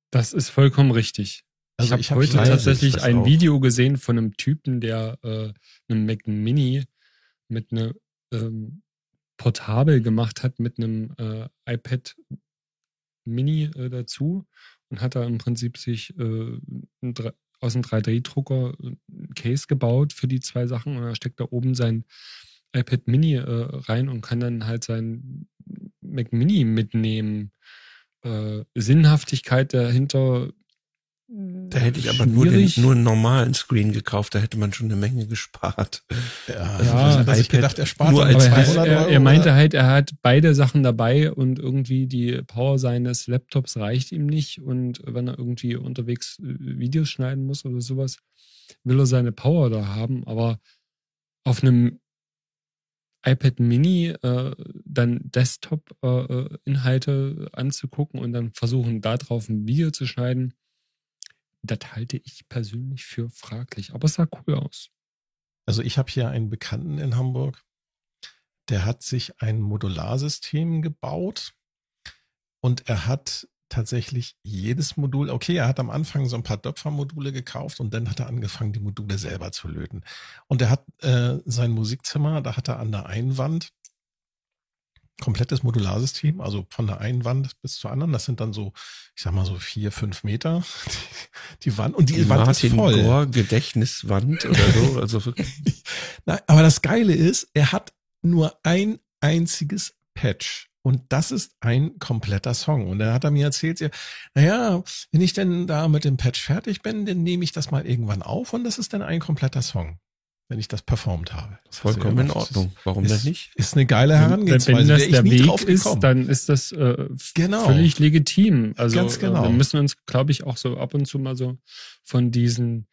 Das ist vollkommen richtig. Also ich habe hab heute tatsächlich ein. Video gesehen von einem Typen, der äh, einen Mac Mini mit einem ähm, Portabel gemacht hat mit einem äh, iPad Mini äh, dazu und hat da im Prinzip sich äh, aus einem 3D-Drucker ein Case gebaut für die zwei Sachen und er steckt da oben sein iPad Mini äh, rein und kann dann halt sein Mac Mini mitnehmen. Äh, Sinnhaftigkeit dahinter da hätte ich aber nur, den, nur einen normalen Screen gekauft, da hätte man schon eine Menge gespart. Ja, also ja das ich gedacht, er spart nur als er, er, er meinte halt, er hat beide Sachen dabei und irgendwie die Power seines Laptops reicht ihm nicht und wenn er irgendwie unterwegs äh, Videos schneiden muss oder sowas, will er seine Power da haben, aber auf einem iPad Mini äh, dann Desktop-Inhalte äh, anzugucken und dann versuchen, darauf ein Video zu schneiden das halte ich persönlich für fraglich, aber es sah cool aus. Also ich habe hier einen Bekannten in Hamburg, der hat sich ein Modularsystem gebaut und er hat tatsächlich jedes Modul, okay, er hat am Anfang so ein paar Döpfer-Module gekauft und dann hat er angefangen, die Module selber zu löten. Und er hat äh, sein Musikzimmer, da hat er an der Einwand komplettes Modularsystem, also von der einen Wand bis zur anderen. Das sind dann so, ich sag mal so vier, fünf Meter die, die Wand und die, die Wand Martin ist voll. Gore Gedächtniswand oder so. Also. Nein, aber das Geile ist, er hat nur ein einziges Patch. Und das ist ein kompletter Song. Und dann hat er mir erzählt, ja, naja, wenn ich denn da mit dem Patch fertig bin, dann nehme ich das mal irgendwann auf und das ist dann ein kompletter Song wenn ich das performt habe. Das Vollkommen in Ordnung. Warum ist, denn nicht? Ist eine geile Herangehensweise. Wenn das der Weg ist, dann ist das äh, genau. völlig legitim. Also Ganz genau. Äh, wir müssen uns, glaube ich, auch so ab und zu mal so von diesen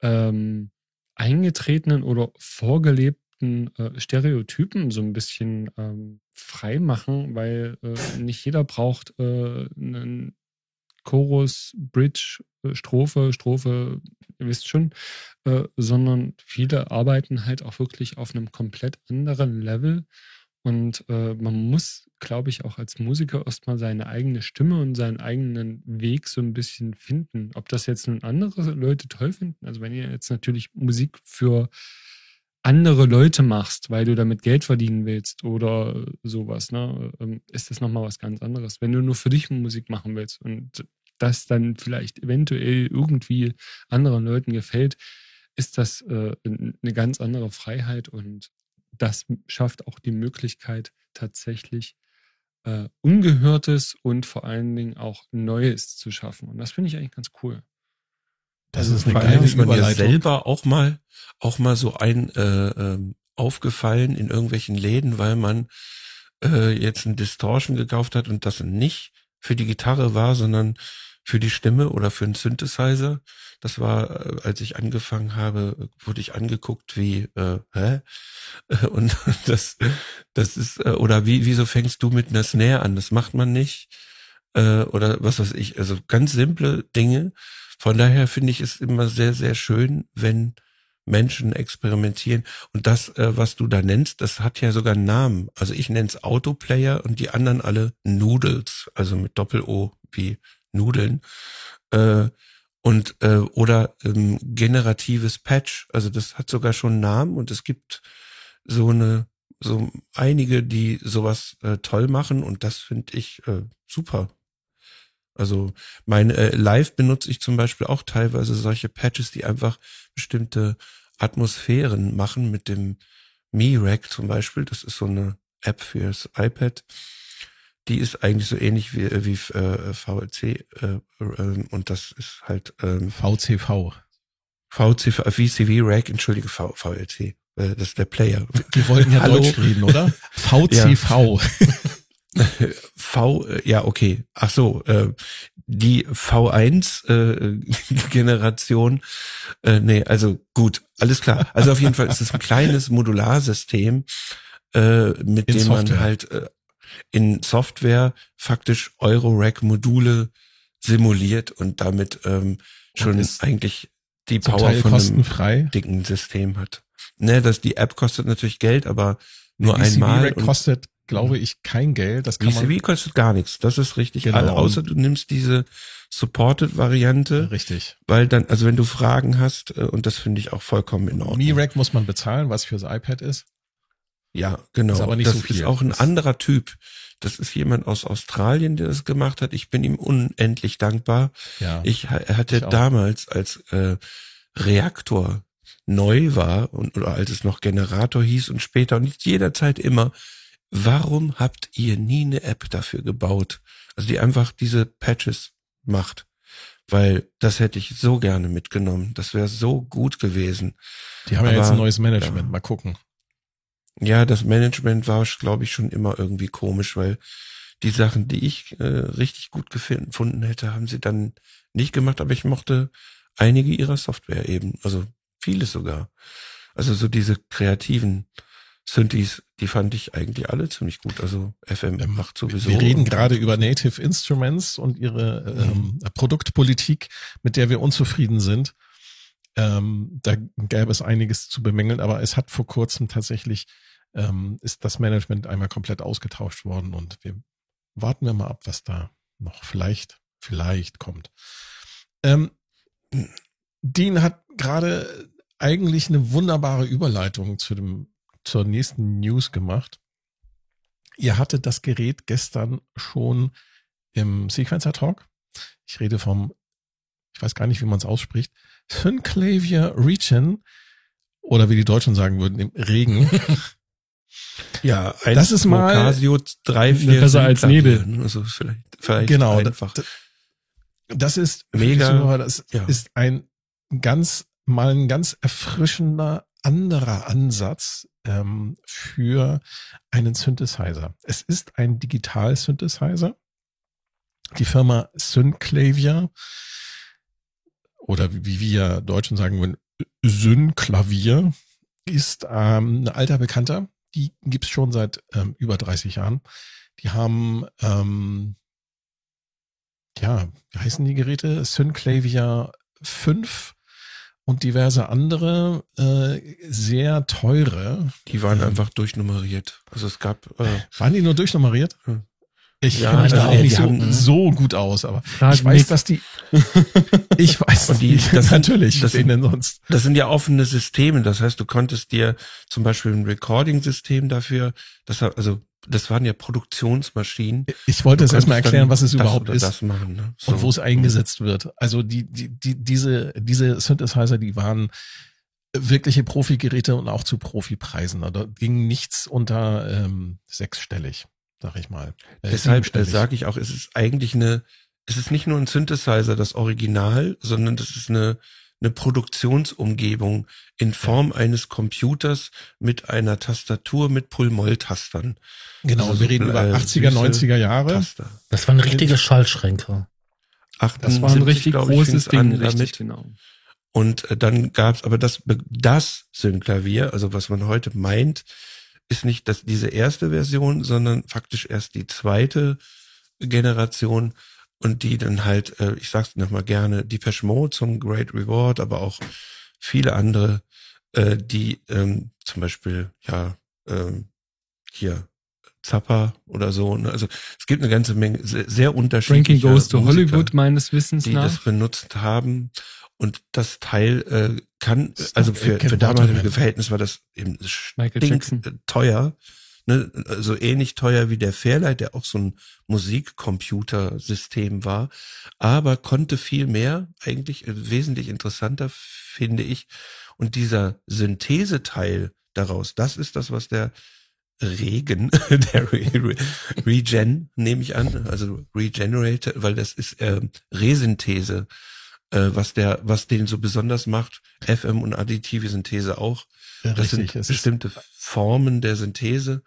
ähm, eingetretenen oder vorgelebten äh, Stereotypen so ein bisschen ähm, frei machen, weil äh, nicht jeder braucht äh, einen Chorus, Bridge, äh, Strophe, Strophe, ihr wisst schon, äh, sondern viele arbeiten halt auch wirklich auf einem komplett anderen Level. Und äh, man muss, glaube ich, auch als Musiker erstmal seine eigene Stimme und seinen eigenen Weg so ein bisschen finden. Ob das jetzt nun andere Leute toll finden, also wenn ihr jetzt natürlich Musik für andere Leute machst, weil du damit Geld verdienen willst oder sowas, ne, ähm, ist das nochmal was ganz anderes. Wenn du nur für dich Musik machen willst und das dann vielleicht eventuell irgendwie anderen Leuten gefällt, ist das äh, eine ganz andere Freiheit und das schafft auch die Möglichkeit, tatsächlich äh, Ungehörtes und vor allen Dingen auch Neues zu schaffen. Und das finde ich eigentlich ganz cool. Das Also ist eine geile ist mir selber auch mal, auch mal so ein äh, ähm, aufgefallen in irgendwelchen Läden, weil man äh, jetzt ein Distortion gekauft hat und das nicht für die Gitarre war, sondern für die Stimme oder für einen Synthesizer. Das war, äh, als ich angefangen habe, wurde ich angeguckt wie, äh, hä? Und das, das ist, äh, oder wie, wieso fängst du mit einer Snare an? Das macht man nicht. Äh, oder was weiß ich. Also ganz simple Dinge. Von daher finde ich es immer sehr, sehr schön, wenn Menschen experimentieren. Und das, äh, was du da nennst, das hat ja sogar einen Namen. Also ich nenne es Autoplayer und die anderen alle Noodles, also mit Doppel-O wie Nudeln. Äh, und äh, oder ähm, generatives Patch. Also das hat sogar schon einen Namen und es gibt so eine so einige, die sowas äh, toll machen und das finde ich äh, super. Also mein äh, Live benutze ich zum Beispiel auch teilweise solche Patches, die einfach bestimmte Atmosphären machen mit dem Mi-Rack zum Beispiel. Das ist so eine App fürs iPad. Die ist eigentlich so ähnlich wie, wie äh, VLC äh, äh, und das ist halt ähm, VCV. VC, VCV Rack, entschuldige, v, VLC. Äh, das ist der Player. Wir wollten ja Hallo? Deutsch reden, oder? VCV. V, äh, ja, okay. Ach so, äh, die V1 äh, Generation. Äh, nee, also gut, alles klar. Also auf jeden Fall ist es ein kleines Modularsystem, äh, mit In dem man Software. halt äh, in Software faktisch Euro-Rack-Module simuliert und damit ähm, schon ist eigentlich die Power Teil von einem kostenfrei. dicken System hat. Ne, das die App kostet natürlich Geld, aber nur VCV einmal. Und- kostet, glaube ich, kein Geld. Das kann man VCV kostet gar nichts. Das ist richtig. Genau. Alle, außer du nimmst diese Supported-Variante, richtig. weil dann, also wenn du Fragen hast, äh, und das finde ich auch vollkommen in Ordnung. Mi-Rack muss man bezahlen, was fürs iPad ist. Ja, genau. Ist aber nicht das so viel. ist auch ein anderer Typ. Das ist jemand aus Australien, der das gemacht hat. Ich bin ihm unendlich dankbar. Ja. Ich ha- hatte Ich damals, als äh, Reaktor neu war und oder als es noch Generator hieß und später und jederzeit immer, warum habt ihr nie eine App dafür gebaut? Also die einfach diese Patches macht. Weil das hätte ich so gerne mitgenommen. Das wäre so gut gewesen. Die haben ja aber- jetzt ein neues Management. ja. Mal gucken. Ja, das Management war, glaube ich, schon immer irgendwie komisch, weil die Sachen, die ich äh, richtig gut gefunden hätte, haben sie dann nicht gemacht, aber ich mochte einige ihrer Software eben, also vieles sogar. Also so diese kreativen Synthes, die fand ich eigentlich alle ziemlich gut. Also FM Ähm, macht sowieso. Wir reden gerade über Native Instruments und ihre ähm, Produktpolitik, mit der wir unzufrieden sind. Ähm, da gäbe es einiges zu bemängeln, aber es hat vor kurzem tatsächlich ähm, ist das Management einmal komplett ausgetauscht worden und wir warten wir mal ab, was da noch vielleicht vielleicht kommt. Ähm, Dean hat gerade eigentlich eine wunderbare Überleitung zu dem zur nächsten News gemacht. Ihr hattet das Gerät gestern schon im Sequencer Talk. Ich rede vom, ich weiß gar nicht, wie man es ausspricht, Synclavier Region oder wie die Deutschen sagen würden, im Regen. Ja, Das ist mal- Casio 3, 4, Besser als Nebel. Also vielleicht, vielleicht genau, einfach. Das, das ist Mega, Das ja. ist ein ganz mal ein ganz erfrischender anderer Ansatz ähm, für einen Synthesizer. Es ist ein Digital-Synthesizer. Die Firma Synclavier oder wie wir Deutschen sagen würden, Synklavier ist ähm, ein alter Bekannter. Die gibt's schon seit ähm, über 30 Jahren. Die haben ähm, ja, wie heißen die Geräte? Synclavier 5 und diverse andere äh, sehr teure. Die waren Ähm. einfach durchnummeriert. Also es gab äh, Waren die nur durchnummeriert? Hm. Ich Ja, kenne mich da also, auch die nicht so, haben- so gut aus, aber ich weiß, Nick. dass die. Ich weiß, Und die- dass das sind- natürlich. das sind- denn sonst? Das sind ja offene Systeme. Das heißt, du konntest dir zum Beispiel ein Recording-System dafür, das hat, also das waren ja Produktionsmaschinen. Ich wollte jetzt Du erstmal erklären, was es das überhaupt ist Das machen, ne? So. und wo es eingesetzt wird. Also die, die, die, diese, diese Synthesizer, die waren wirkliche Profi-Geräte und auch zu Profipreisen. Da ging nichts unter ähm, sechsstellig, sag ich mal. Äh, Deshalb äh, sage ich auch, es ist eigentlich eine, es ist nicht nur ein Synthesizer, das Original, sondern das ist eine, eine Produktionsumgebung in Form eines Computers mit einer Tastatur mit Pull-Moll-Tastern. Genau, also wir reden über äh, 80er, süße 90er Jahre. Taster. Das waren richtige Schallschränke. Das war ein 78, richtig ich, großes Ding, an richtig, damit. genau. Und äh, dann gab's aber das, das Synklavier, also was man heute meint, ist nicht das, diese erste Version, sondern faktisch erst die zweite Generation und die dann halt, äh, ich sag's nochmal gerne, die Mode zum Great Reward, aber auch viele andere, äh, die ähm, zum Beispiel, ja, ähm, hier Zappa oder so. Ne? Also es gibt eine ganze Menge sehr, sehr unterschiedliche Goes to Musiker Hollywood meines Wissens die das nach. benutzt haben. Und das Teil äh, kann, Ist also doch für, für damalige Waterman. Verhältnis war das eben Michael Jackson. äh, teuer. Ne? Also ähnlich teuer wie der Fairlight, der auch so ein Musikcomputersystem war, aber konnte viel mehr, eigentlich äh, wesentlich interessanter, finde ich. Und dieser Syntheseteil daraus, das ist das, was der Regen, der Re Re Regen, nehme ich an, also Regenerate, weil das ist ähm, Resynthese, äh, was der, was den so besonders macht. FM und additive Synthese auch. Das richtig, sind es ist, bestimmte Formen der Synthese,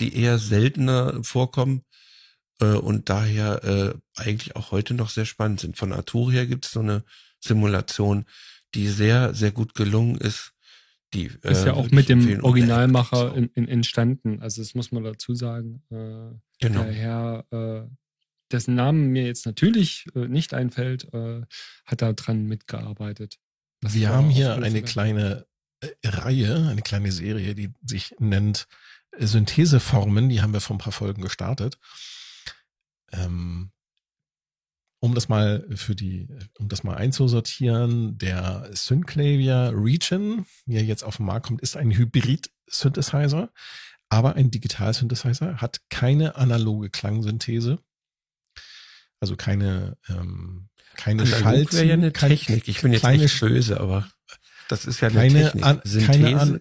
die eher seltener vorkommen äh, und daher äh, eigentlich auch heute noch sehr spannend sind. Von Arturia gibt es so eine Simulation, die sehr, sehr gut gelungen ist. Die, Ist äh, ja auch mit dem Originalmacher in, in, entstanden. Also das muss man dazu sagen. Äh, Genau. Der Herr, äh, dessen Namen mir jetzt natürlich äh, nicht einfällt, hat da dran mitgearbeitet. Das wir haben hier eine kleine Reihe, eine kleine Serie, die sich nennt äh, Syntheseformen. Die haben wir vor ein paar Folgen gestartet. Ähm, um das mal für die, um das mal einzusortieren, der Synclavier Region, wie er jetzt auf den Markt kommt, ist ein Hybrid-Synthesizer, aber ein Digital-Synthesizer, hat keine analoge Klangsynthese, also keine, ähm, keine Analog Schalten, wäre ja eine keine- Technik. Ich bin jetzt kleine nicht böse, aber das ist ja eine Keine Technik. an- keine an-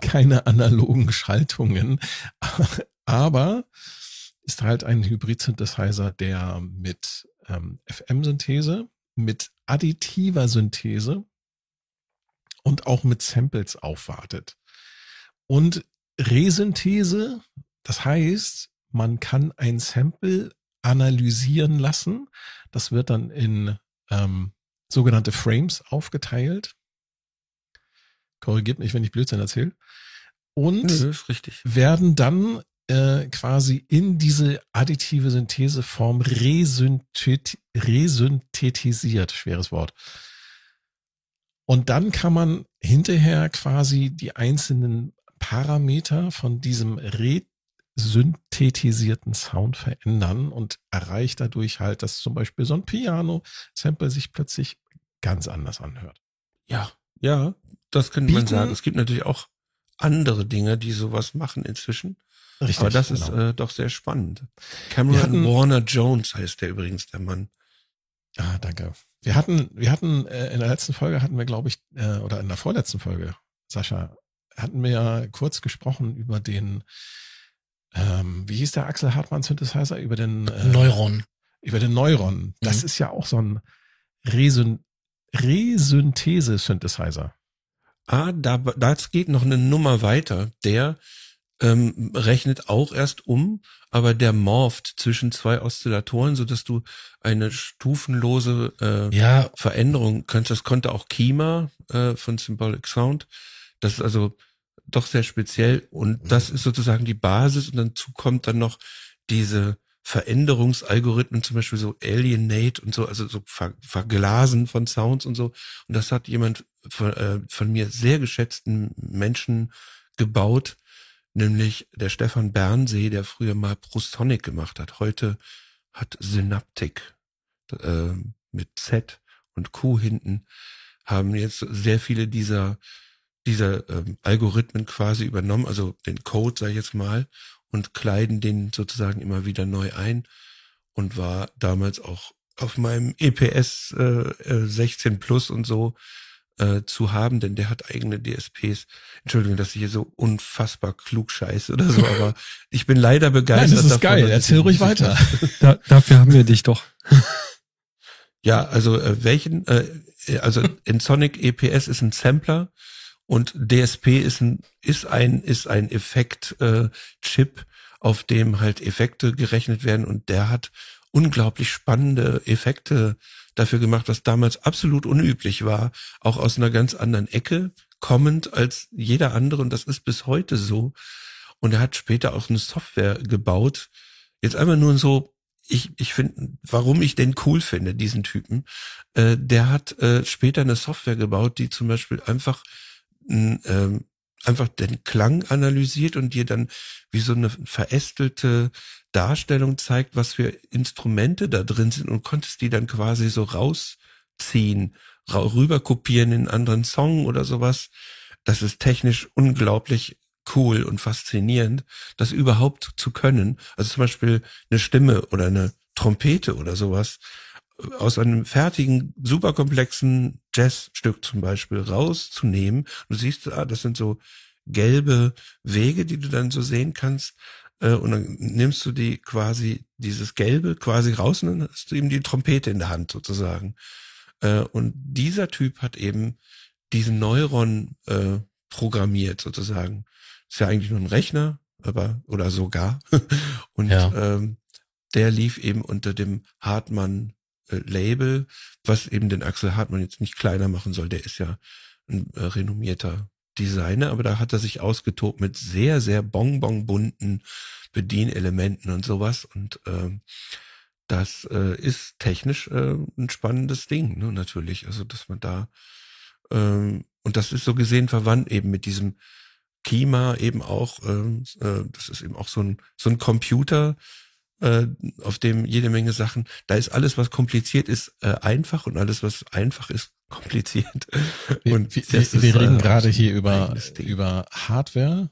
keine analogen Schaltungen, aber ist halt ein Hybrid-Synthesizer, der mit ähm, FM-Synthese, mit additiver Synthese und auch mit Samples aufwartet. Und Resynthese, das heißt, man kann ein Sample analysieren lassen. Das wird dann in ähm, sogenannte Frames aufgeteilt. Korrigiert mich, wenn ich Blödsinn erzähle. Und werden dann äh, quasi in diese additive Syntheseform resynthet resynthetisiert. Schweres Wort. Und dann kann man hinterher quasi die einzelnen Parameter von diesem resynthetisierten Sound verändern und erreicht dadurch halt, dass zum Beispiel so ein Piano-Sample sich plötzlich ganz anders anhört. Ja, ja, das könnte man Bieten- sagen. Es gibt natürlich auch andere Dinge, die sowas machen inzwischen. Richtig. Aber das genau. ist äh, doch sehr spannend. Cameron hatten- Warner Jones heißt der übrigens, der Mann. Ah, danke. Wir hatten, wir hatten äh, in der letzten Folge hatten wir, glaube ich, äh, oder in der vorletzten Folge, Sascha, hatten wir ja kurz gesprochen über den, ähm, wie hieß der Axel Hartmann Synthesizer, über den äh, Neuron. über den Neuron. Das Mhm. ist ja auch so ein Resyn Resynthese-Synthesizer. Ah, da, das geht noch eine Nummer weiter. Der ähm, rechnet auch erst um, aber der morpht zwischen zwei Oszillatoren, so dass du eine stufenlose äh, Ja, Veränderung kannst. Das konnte auch Kima äh, von Symbolic Sound. Das ist also doch sehr speziell und das ist sozusagen die Basis und dazu kommt dann noch diese Veränderungsalgorithmen, zum Beispiel so Alienate und so, also so Ver Verglasen von Sounds und so. Und das hat jemand von, äh, von mir sehr geschätzten Menschen gebaut, nämlich der Stefan Bernsee, der früher mal Prostonic gemacht hat. Heute hat Synaptic äh, mit Z und Q hinten haben jetzt sehr viele dieser dieser ähm, Algorithmen quasi übernommen, also den Code, sag ich jetzt mal, und kleiden den sozusagen immer wieder neu ein und war damals auch auf meinem EPS äh, 16 äh, Plus und so äh, zu haben, denn der hat eigene DSPs. Entschuldigung, dass ich hier so unfassbar klug scheiße oder so, aber ich bin leider begeistert. Nein, das ist davon, geil, erzähl ruhig weiter. Da, dafür haben wir dich doch. Ja, also äh, welchen, äh, also in Sonic EPS ist ein Sampler und DSP ist ein ist ein ist ein Effekt äh, auf dem halt Effekte gerechnet werden und der hat unglaublich spannende Effekte dafür gemacht, was damals absolut unüblich war, auch aus einer ganz anderen Ecke kommend als jeder andere und das ist bis heute so. Und er hat später auch eine Software gebaut. Jetzt einmal nur so, ich, ich finde, warum ich den cool finde, diesen Typen. Äh, der hat äh, später eine Software gebaut, die zum Beispiel einfach äh, einfach den Klang analysiert und dir dann wie so eine verästelte Darstellung zeigt, was für Instrumente da drin sind und konntest die dann quasi so rausziehen, rüber kopieren in einen anderen Song oder sowas. Das ist technisch unglaublich cool und faszinierend, das überhaupt zu können. Also zum Beispiel eine Stimme oder eine Trompete oder sowas aus einem fertigen, superkomplexen Jazzstück zum Beispiel rauszunehmen. Du siehst, ah, das sind so gelbe Wege, die du dann so sehen kannst. Äh, und dann nimmst du die quasi, dieses Gelbe quasi raus und dann hast du eben die Trompete in der Hand sozusagen. Äh, und dieser Typ hat eben diesen Neuron äh, programmiert sozusagen. Ist ja eigentlich nur ein Rechner, aber oder sogar. und ja. ähm, der lief eben unter dem Hartmann äh, Label, was eben den Axel Hartmann jetzt nicht kleiner machen soll. Der ist ja ein äh, renommierter Designer, aber da hat er sich ausgetobt mit sehr, sehr bonbon-bunten Bedienelementen und sowas. Und ähm, das äh, ist technisch äh, ein spannendes Ding, ne, natürlich. Also, dass man da ähm, und das ist so gesehen verwandt eben mit diesem Kima eben auch, ähm, äh, das ist eben auch so ein, so ein Computer, äh, auf dem jede Menge Sachen, da ist alles, was kompliziert ist, äh, einfach und alles, was einfach ist, kompliziert. Und wir, wir, wir reden äh, gerade hier über, über Hardware,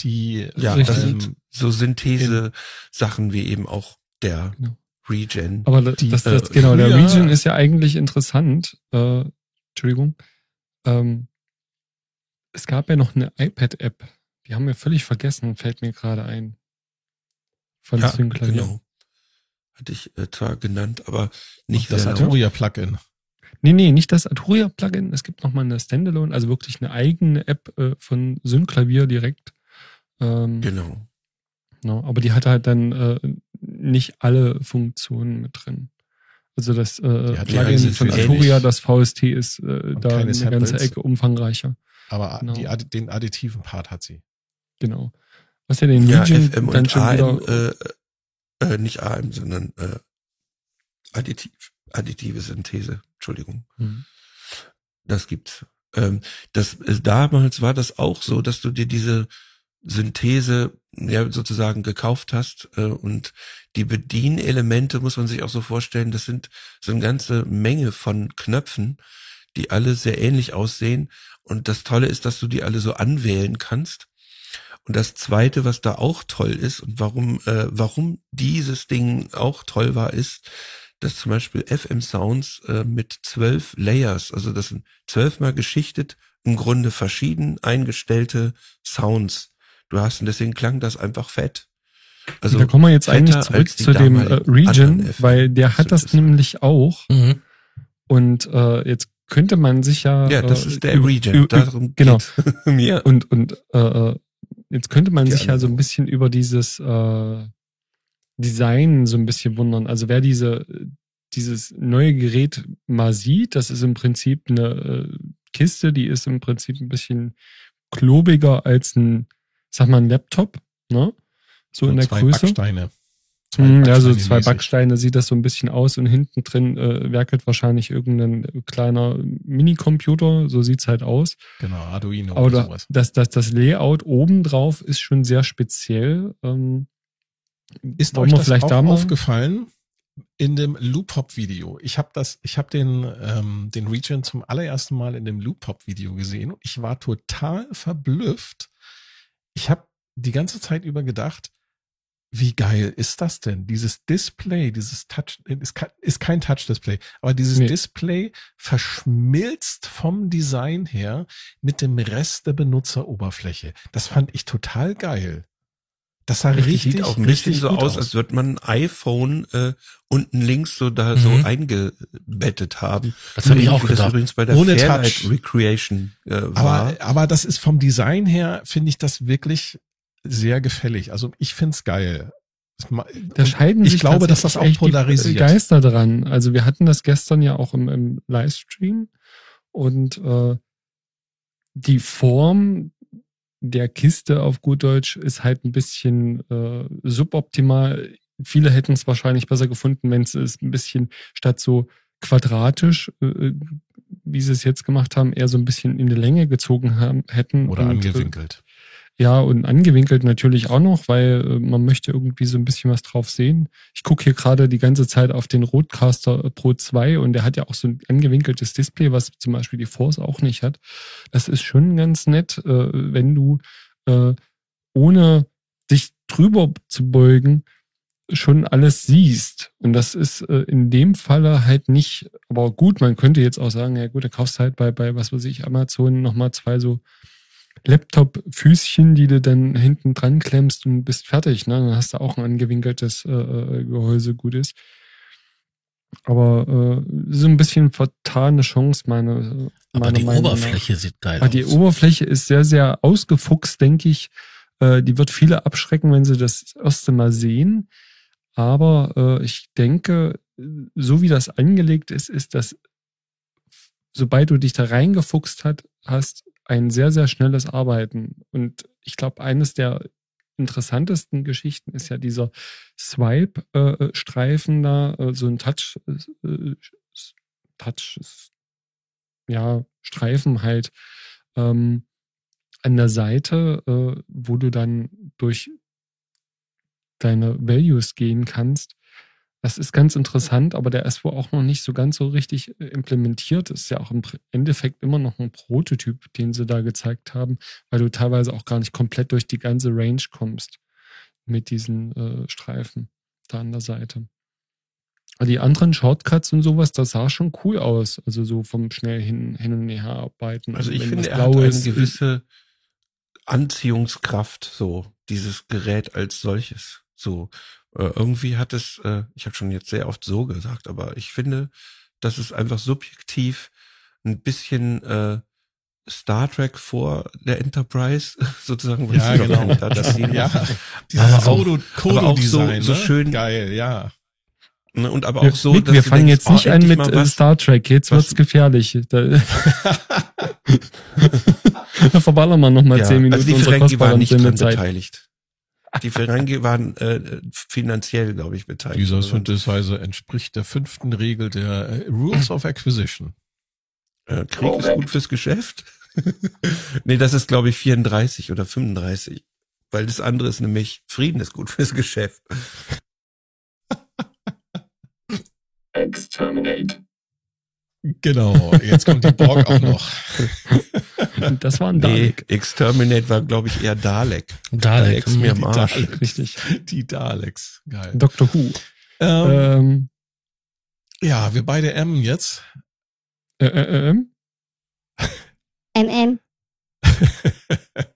die ja, das sind so Synthese-Sachen wie eben auch der genau. Regen. Aber das, das, das äh, genau, der Regen ist ja eigentlich interessant. Äh, Entschuldigung. Ähm, es gab ja noch eine iPad-App. Die haben wir völlig vergessen, fällt mir gerade ein. Von ja, genau. Hatte ich äh, zwar genannt, aber nicht das Arturia-Plugin. Nee, nee, nicht das Arturia-Plugin. Es gibt nochmal eine Standalone, also wirklich eine eigene App äh, von Synklavier direkt. Ähm, genau. No, aber die hat halt dann äh, nicht alle Funktionen mit drin. Also das äh, Plugin von Arturia, das VST ist äh, da eine Samples, ganze Ecke umfangreicher. Aber genau. die, den additiven Part hat sie. Genau. Was ja den ja, Region FM dann schon AM, wieder äh, äh, nicht AM, sondern äh, additiv, additive Synthese. Entschuldigung. Mhm. Das gibt's. Ähm, das äh, damals war das auch so, dass du dir diese Synthese ja sozusagen gekauft hast äh, und die Bedienelemente muss man sich auch so vorstellen, das sind so eine ganze Menge von Knöpfen, die alle sehr ähnlich aussehen und das Tolle ist, dass du die alle so anwählen kannst und das zweite, was da auch toll ist und warum, äh, warum dieses Ding auch toll war, ist, dass zum Beispiel FM Sounds äh, mit zwölf Layers, also das sind zwölfmal geschichtet, im Grunde verschieden eingestellte Sounds. Du hast und deswegen klang das einfach fett. Also da kommen wir jetzt eigentlich zurück zu dem äh, Region, weil der hat das nämlich auch. Mhm. Und äh, jetzt könnte man sich ja. Ja, das äh, ist der Region. Darum genau. mir. Und und äh, äh Jetzt könnte man sich ja so ein bisschen über dieses äh, Design so ein bisschen wundern. Also wer diese, dieses neue Gerät mal sieht, das ist im Prinzip eine äh, Kiste, die ist im Prinzip ein bisschen klobiger als ein, sag mal, ein Laptop, ne? So, so in der zwei Größe. Backsteine. Hm, ja, so zwei Backsteine sieht das so ein bisschen aus und hinten drin äh, werkelt wahrscheinlich irgendein kleiner Minicomputer, so sieht's halt aus. Genau, Arduino Aber oder sowas. Das, das, das Layout obendrauf ist schon sehr speziell. Ähm, ist euch das vielleicht auch da aufgefallen in dem Loop Hop Video? Ich habe das, ich habe den ähm, den Region zum allerersten Mal in dem Loop Hop Video gesehen und ich war total verblüfft. Ich habe die ganze Zeit über gedacht, wie geil ist das denn? Dieses Display, dieses Touch, ist, kein Touch-Display, aber dieses nee. Display verschmilzt vom Design her mit dem Rest der Benutzeroberfläche. Das fand ich total geil. Das sah richtig, richtig sieht auch ein bisschen so aus, aus, als würde man ein iPhone äh, unten links so da mhm. so eingebettet haben. Das habe ich auch gedacht. Das übrigens bei der Ohne Touch. Recreation äh, war. Aber, aber das ist vom Design her, finde ich das wirklich sehr gefällig. Also ich find's geil. Da scheiden ich glaube, dass das auch polarisiert. Geister dran. Also wir hatten das gestern ja auch im, im Livestream und äh, die Form der Kiste auf gut Deutsch ist halt ein bisschen äh, suboptimal. Viele hätten es wahrscheinlich besser gefunden, wenn es ein bisschen statt so quadratisch, äh, wie sie es jetzt gemacht haben, eher so ein bisschen in die Länge gezogen haben, hätten. Oder und, äh, angewinkelt. Ja, und angewinkelt natürlich auch noch, weil äh, man möchte irgendwie so ein bisschen was drauf sehen. Ich gucke hier gerade die ganze Zeit auf den Rodecaster Pro 2 und der hat ja auch so ein angewinkeltes Display, was zum Beispiel die Force auch nicht hat. Das ist schon ganz nett, äh, wenn du äh, ohne dich drüber zu beugen, schon alles siehst. Und das ist äh, in dem Falle halt nicht, aber gut, man könnte jetzt auch sagen, ja gut, da kaufst halt bei, bei was weiß ich, Amazon nochmal zwei so Laptop-Füßchen, die du dann hinten dran klemmst und bist fertig. Ne? Dann hast du auch ein angewinkeltes äh, äh Gehäuse, gut ist. Aber äh, so ein bisschen vertane Chance, meine. Aber meine die Meinung Oberfläche nach. sieht geil Aber aus. Die Oberfläche ist sehr, sehr ausgefuchst, denke ich. Äh, die wird viele abschrecken, wenn sie das erste Mal sehen. Aber äh, ich denke, so wie das angelegt ist, ist das, sobald du dich da reingefuchst hat, hast, ein sehr, sehr schnelles Arbeiten. Und ich glaube, eines der interessantesten Geschichten ist ja dieser Swipe-Streifen äh, da, äh, so ein Touch, äh, Touch, ja, Streifen halt ähm, an der Seite, äh, wo du dann durch deine Values gehen kannst. Das ist ganz interessant, aber der ist wohl auch noch nicht so ganz so richtig äh, implementiert. Ist ja auch im Endeffekt immer noch ein Prototyp, den sie da gezeigt haben, weil du teilweise auch gar nicht komplett durch die ganze Range kommst mit diesen äh, Streifen da an der Seite. Aber die anderen Shortcuts und sowas, das sah schon cool aus. Also so vom schnell hin, hin und her arbeiten. Also ich finde, er hat eine gewisse Anziehungskraft, so dieses Gerät als solches. So äh, irgendwie hat es, äh, ich habe schon jetzt sehr oft so gesagt, aber ich finde, dass es einfach subjektiv ein bisschen äh, Star Trek vor der Enterprise sozusagen. Ja, genau. Da, das ja, dieses Kodo, Kodo aber auch so, so ne? schön. Geil, ja. Ne, und aber auch so, Nick, wir fangen denkst, jetzt nicht oh, an mit äh, Star Trek, jetzt was? wird's gefährlich. Da, da verballern wir noch mal ja, zehn Minuten also die Ferengi waren nicht dran beteiligt. Die Ferengi waren äh, finanziell, glaube ich, beteiligt. Dieser Synthesizer entspricht der fünften Regel der äh, Rules of Acquisition. Äh, Krieg oh, ist gut fürs Geschäft. nee, das ist, glaube ich, 34 oder 35. Weil das andere ist nämlich, Frieden ist gut fürs Geschäft. Exterminate. Genau, jetzt kommt die Borg auch noch. Das war ein Dalek. Nee, Exterminate war, glaube ich, eher Dalek. Dalek, Daleks mir am Arsch. Dalek, richtig. Die Daleks. Geil. Dr. Who. Ähm, ähm, ja, wir beide M jetzt. Äh, äh, M? MM.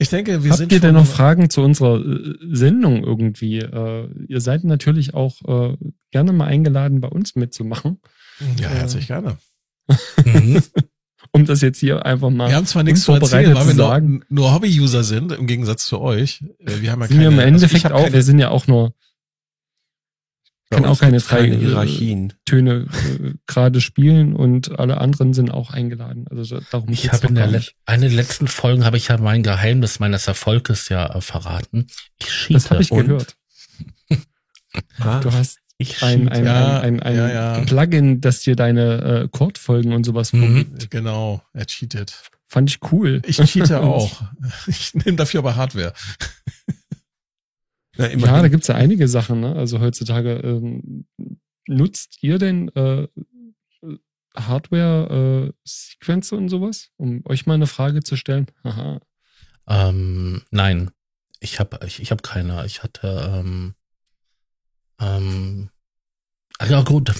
Ich denke, wir Habt sind. Habt ihr denn noch Fragen zu unserer äh, Sendung irgendwie? Äh, ihr seid natürlich auch äh, gerne mal eingeladen, bei uns mitzumachen. Ja, herzlich gerne. Mhm. um das jetzt hier einfach mal. Wir haben zwar nichts zu erzählen, weil wir nur, nur Hobby-User sind, im Gegensatz zu euch. Äh, wir haben ja keine, wir im also Endeffekt also auch, keine, wir sind ja auch nur, können auch keine drei keine Hierarchien. Töne äh, gerade spielen und alle anderen sind auch eingeladen. Also darum ich habe in der Le eine der letzten Folgen habe ich ja mein Geheimnis meines Erfolges ja äh, verraten. Ich cheate. Das habe ich gehört. Du hast ich ein, ein, ja, ein, ein, ja, ja. Plugin, das dir deine äh, Chordfolgen und sowas mhm. vorgibt. Genau, er cheatet. Fand ich cool. Ich cheate auch. Ich nehme dafür aber Hardware. Ja, ja da gibt's ja einige Sachen. Ne? Also heutzutage ähm, nutzt ihr denn äh, Hardware-Sequencer äh, und sowas, um euch mal eine Frage zu stellen? Ähm, nein. Ich habe ich, ich hab keine. Ich hatte ähm, ähm, ja gut,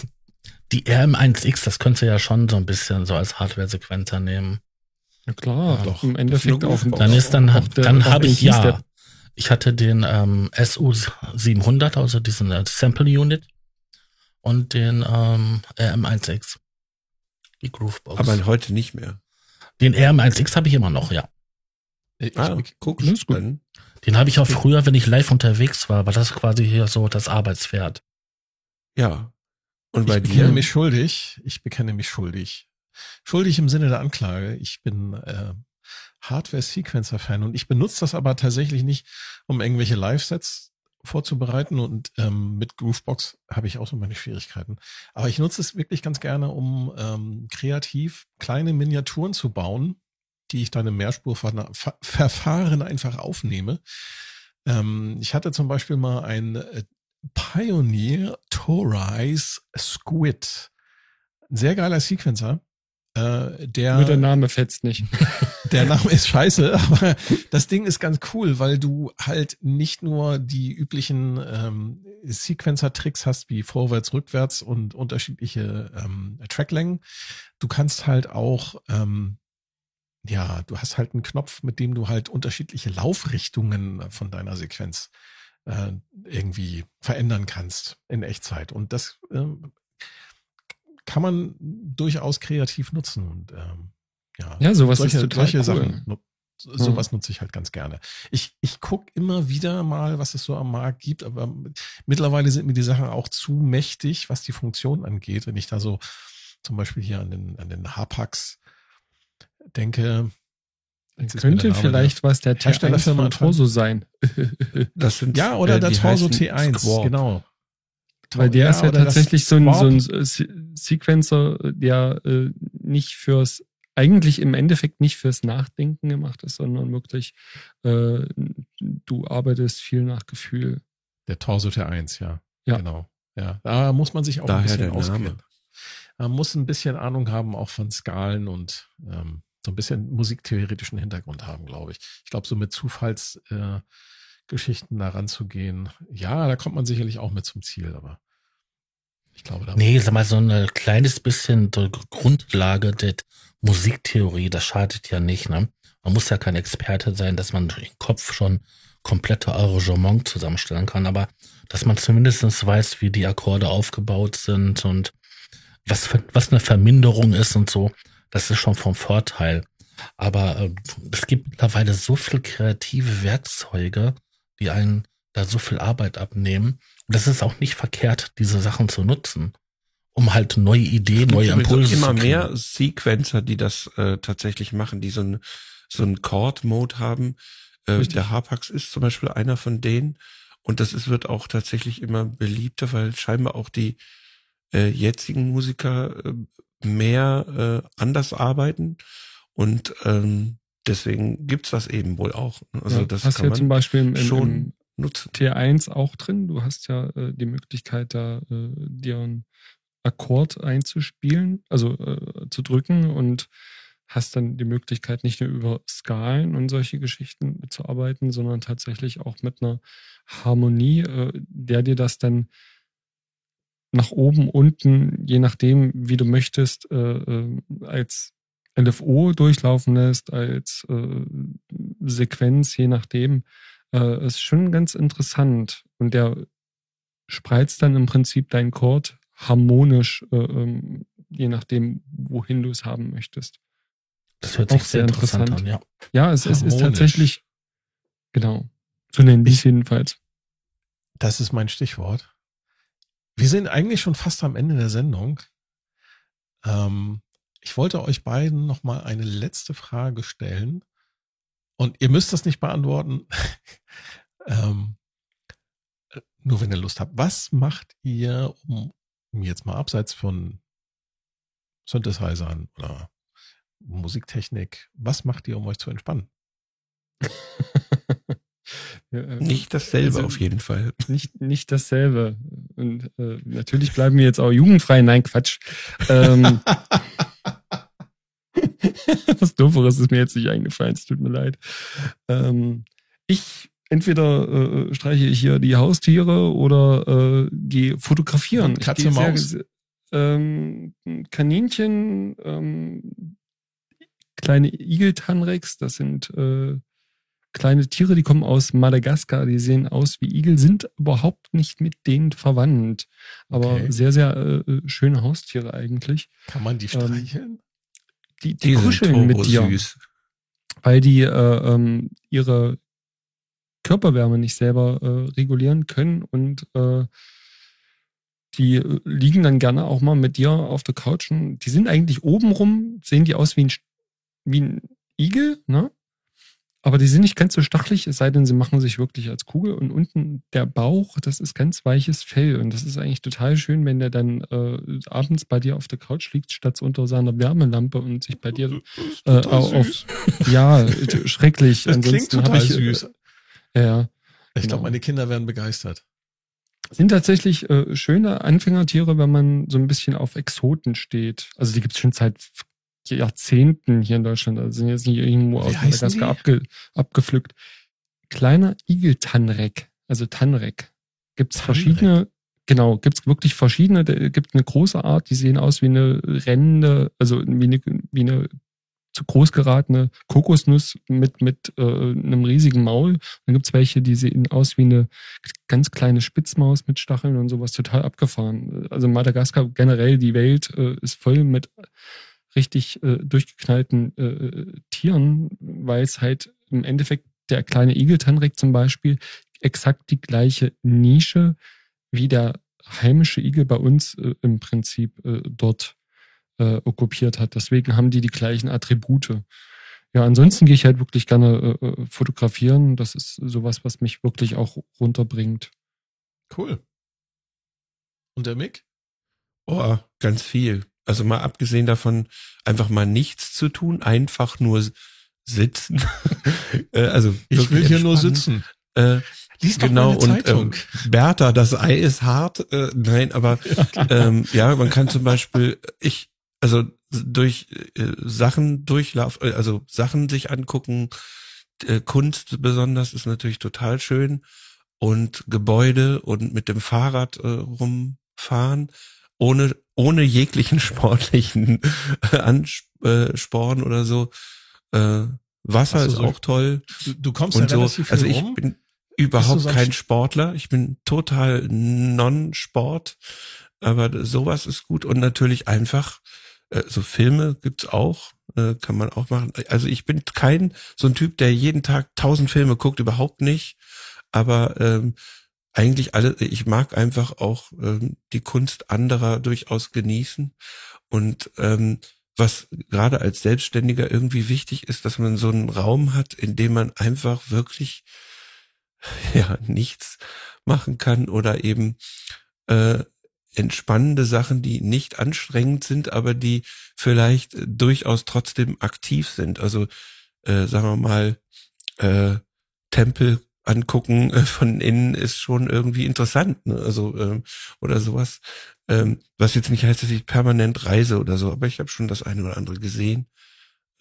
die RM1X, das könnte ja schon so ein bisschen so als Hardware-Sequenzer nehmen. Ja klar, Ja, doch. Im Endeffekt ist eine Dann ist dann, hat, der- dann habe ich ja. Ich hatte den ähm, SU700, also diesen äh, Sample Unit und den ähm, RM1X. Die Groovebox. Aber heute nicht mehr. den RM1X habe ich immer noch, ja. Ich, Ah, ich, guck, das ist gut. Den habe ich auch früher, wenn ich live unterwegs war, war das quasi hier so das Arbeitspferd. Ja. Und bei ich bekenne dir? mich schuldig. Ich bekenne mich schuldig. Schuldig im Sinne der Anklage. Ich bin äh, Hardware-Sequencer-Fan und ich benutze das aber tatsächlich nicht, um irgendwelche Live-Sets vorzubereiten und ähm, mit Groovebox habe ich auch so meine Schwierigkeiten. Aber ich nutze es wirklich ganz gerne, um ähm, kreativ kleine Miniaturen zu bauen, die ich dann im Mehrspurverfahren einfach aufnehme. Ähm, ich hatte zum Beispiel mal ein äh, Pioneer Torize Squid. Ein sehr geiler Sequencer. Äh, der, Nur der Name fetzt nicht. der Name ist scheiße, aber das Ding ist ganz cool, weil du halt nicht nur die üblichen ähm, Sequencer-Tricks hast, wie vorwärts, rückwärts und unterschiedliche ähm, Tracklängen. Du kannst halt auch, ähm, ja, du hast halt einen Knopf, mit dem du halt unterschiedliche Laufrichtungen von deiner Sequenz äh, irgendwie verändern kannst in Echtzeit. Und das ähm, kann man durchaus kreativ nutzen. Und ähm, ja, Ja, sowas solche, ist total solche cool. Sachen. nu- Sowas nutze ich halt ganz gerne. Ich, ich guck immer wieder mal, was es so am Markt gibt, aber mittlerweile sind mir die Sachen auch zu mächtig, was die Funktion angeht. Wenn ich da so zum Beispiel hier an den, an den Hapax denke, jetzt ist Könnte vielleicht was der Herstellerfirma T1 von anfangen. Torso sein. Das sind, Ja, oder äh, der Torso heißen T1, Squawk. genau. Weil der ist ja oder das tatsächlich so ein, so ein. Se- Sequencer, der äh, nicht fürs, eigentlich im Endeffekt nicht fürs Nachdenken gemacht ist, sondern wirklich, äh, du arbeitest viel nach Gefühl. Der Torso T1, ja. Ja. Genau. Ja, da muss man sich auch Daher ein bisschen auskennen. Man muss ein bisschen Ahnung haben, auch von Skalen und ähm, so ein bisschen musiktheoretischen Hintergrund haben, glaube ich. Ich glaube, so mit Zufallsgeschichten äh, da ranzugehen, ja, da kommt man sicherlich auch mit zum Ziel, aber ich glaube, da Nee, sag mal, so ein kleines bisschen Grundlage der Musiktheorie, das schadet ja nicht, ne? Man muss ja kein Experte sein, dass man im Kopf schon komplette Arrangement zusammenstellen kann, aber dass man zumindest weiß, wie die Akkorde aufgebaut sind und was, für, was eine Verminderung ist und so, das ist schon vom Vorteil. Aber äh, es gibt mittlerweile so viel kreative Werkzeuge, die einen da so viel Arbeit abnehmen. Und das ist auch nicht verkehrt, diese Sachen zu nutzen, um halt neue Ideen, neue Impulse immer zu kriegen. mehr Sequencer, die das äh, tatsächlich machen, die so ein so ein Chord-Mode haben. Äh, der Harpax ist zum Beispiel einer von denen. Und das ist, wird auch tatsächlich immer beliebter, weil scheinbar auch die äh, jetzigen Musiker äh, mehr äh, anders arbeiten. Und ähm, deswegen gibt's das eben wohl auch. Also ja, das hast kann ja man zum Beispiel im, im, schon im nutzen. T1 auch drin. Du hast ja äh, die Möglichkeit, da äh, dir einen Akkord einzuspielen, also äh, zu drücken und hast dann die Möglichkeit, nicht nur über Skalen und solche Geschichten zu arbeiten, sondern tatsächlich auch mit einer Harmonie, äh, der dir das dann nach oben, unten, je nachdem, wie du möchtest, äh, äh, als LFO durchlaufen lässt, als äh, Sequenz, je nachdem. Äh, ist schon ganz interessant. Und der spreizt dann im Prinzip deinen Chord harmonisch, äh, ähm, je nachdem, wohin du es haben möchtest. Das hört sich auch sehr interessant, interessant. an, ja. Ja, es, es ist tatsächlich, genau, so nenne ich es jedenfalls. Das ist mein Stichwort. Wir sind eigentlich schon fast am Ende der Sendung. Ähm, ich wollte euch beiden noch mal eine letzte Frage stellen. Und ihr müsst das nicht beantworten. ähm, nur wenn ihr Lust habt. Was macht ihr, um, um jetzt mal abseits von Synthesizern oder Musiktechnik, was macht ihr, um euch zu entspannen? Ja, äh, Nicht dasselbe Also- auf jeden Fall. nicht, nicht dasselbe. Und äh, natürlich bleiben wir jetzt auch jugendfrei. Nein, Quatsch. Ähm, was Dooferes ist mir jetzt nicht eingefallen, es tut mir leid. Ähm, ich entweder äh, streiche ich hier die Haustiere oder äh, gehe fotografieren. Katze, ich gehe Maus? Sehr, ähm, Kaninchen, ähm, kleine Igeltanrex, das sind äh, kleine Tiere, die kommen aus Madagaskar, die sehen aus wie Igel, sind überhaupt nicht mit denen verwandt. Aber Okay. sehr, sehr äh, äh, schöne Haustiere eigentlich. Kann man die Ähm, streicheln? Die, die, Die sind kuscheln mit dir, turbosüß. weil die äh, ähm, ihre Körperwärme nicht selber äh, regulieren können und äh, die äh, liegen dann gerne auch mal mit dir auf der Couch. Und die sind eigentlich obenrum, sehen die aus wie ein, wie ein Igel, ne? Aber die sind nicht ganz so stachelig, es sei denn, sie machen sich wirklich als Kugel. Und unten der Bauch, das ist ganz weiches Fell. Und das ist eigentlich total schön, wenn der dann äh, abends bei dir auf der Couch liegt, statt unter seiner Wärmelampe und sich bei dir äh, auf, ja, äh, schrecklich. Das klingt Ansonsten hab total ich, süß. Äh, ja, Ich genau. glaube, meine Kinder werden begeistert. sind tatsächlich äh, schöne Anfängertiere, wenn man so ein bisschen auf Exoten steht. Also die gibt es schon seit Jahrzehnten hier in Deutschland. Also sind jetzt nicht irgendwo aus Madagaskar abge, abgepflückt. Kleiner Igeltanrek, also Tanrek. Gibt es verschiedene, genau, gibt es wirklich verschiedene. Da gibt eine große Art, die sehen aus wie eine rennende, also wie eine, wie eine zu groß geratene Kokosnuss mit, mit äh, einem riesigen Maul. Dann gibt's welche, die sehen aus wie eine ganz kleine Spitzmaus mit Stacheln und sowas total abgefahren. Also Madagaskar generell, die Welt äh, ist voll mit richtig äh, durchgeknallten äh, Tieren, weil es halt im Endeffekt der kleine Igeltanrek zum Beispiel exakt die gleiche Nische wie der heimische Igel bei uns äh, im Prinzip äh, dort äh, okkupiert hat. Deswegen haben die die gleichen Attribute. Ja, ansonsten gehe ich halt wirklich gerne äh, äh, fotografieren. Das ist sowas, was mich wirklich auch runterbringt. Cool. Und der Mick? Oh, ganz viel. Also mal abgesehen davon, einfach mal nichts zu tun, einfach nur sitzen. Äh, also Ich will hier nur sitzen. Äh, Lies doch genau, meine und ähm, Bertha, das Ei ist hart. Äh, nein, aber ähm, ja, man kann zum Beispiel, ich, also durch äh, Sachen durchlaufen, äh, also Sachen sich angucken, äh, Kunst besonders ist natürlich total schön und Gebäude und mit dem Fahrrad äh, rumfahren, ohne ohne jeglichen sportlichen äh, Ansporn oder so. Äh, Wasser so, ist auch toll Du, du kommst und ja so. relativ viel Also ich rum. bin überhaupt kein Sportler. Ich bin total non-Sport, aber sowas ist gut und natürlich einfach äh, so Filme gibt's auch, äh, kann man auch machen. Also ich bin kein so ein Typ, der jeden Tag tausend Filme guckt, überhaupt nicht. Aber ähm, eigentlich alle, ich mag einfach auch ähm, die Kunst anderer durchaus genießen und ähm, was gerade als Selbstständiger irgendwie wichtig ist, dass man so einen Raum hat, in dem man einfach wirklich ja nichts machen kann oder eben äh, entspannende Sachen, die nicht anstrengend sind, aber die vielleicht äh, durchaus trotzdem aktiv sind. Also äh, sagen wir mal äh, Tempel angucken äh, von innen ist schon irgendwie interessant, ne? also ähm, oder sowas. Ähm, was jetzt nicht heißt, dass ich permanent reise oder so, aber ich habe schon das eine oder andere gesehen.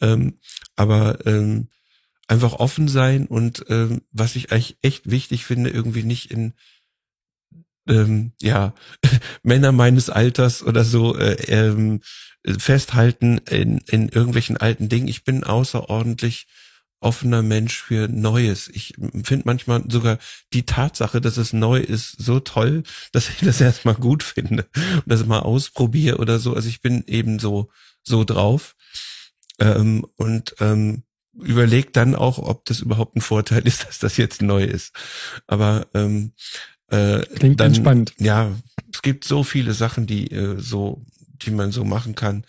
Ähm, aber ähm, einfach offen sein und ähm, was ich eigentlich echt wichtig finde, irgendwie nicht in ähm, ja Männer meines Alters oder so äh, ähm, festhalten in, in irgendwelchen alten Dingen. Ich bin außerordentlich offener Mensch für Neues. Ich finde manchmal sogar die Tatsache, dass es neu ist, so toll, dass ich das erstmal gut finde und das mal ausprobiere oder so. Also ich bin eben so so drauf ähm, und ähm, überlegt dann auch, ob das überhaupt ein Vorteil ist, dass das jetzt neu ist. Aber ähm, äh, Klingt dann, entspannt. Ja, es gibt so viele Sachen, die äh, so, die man so machen kann.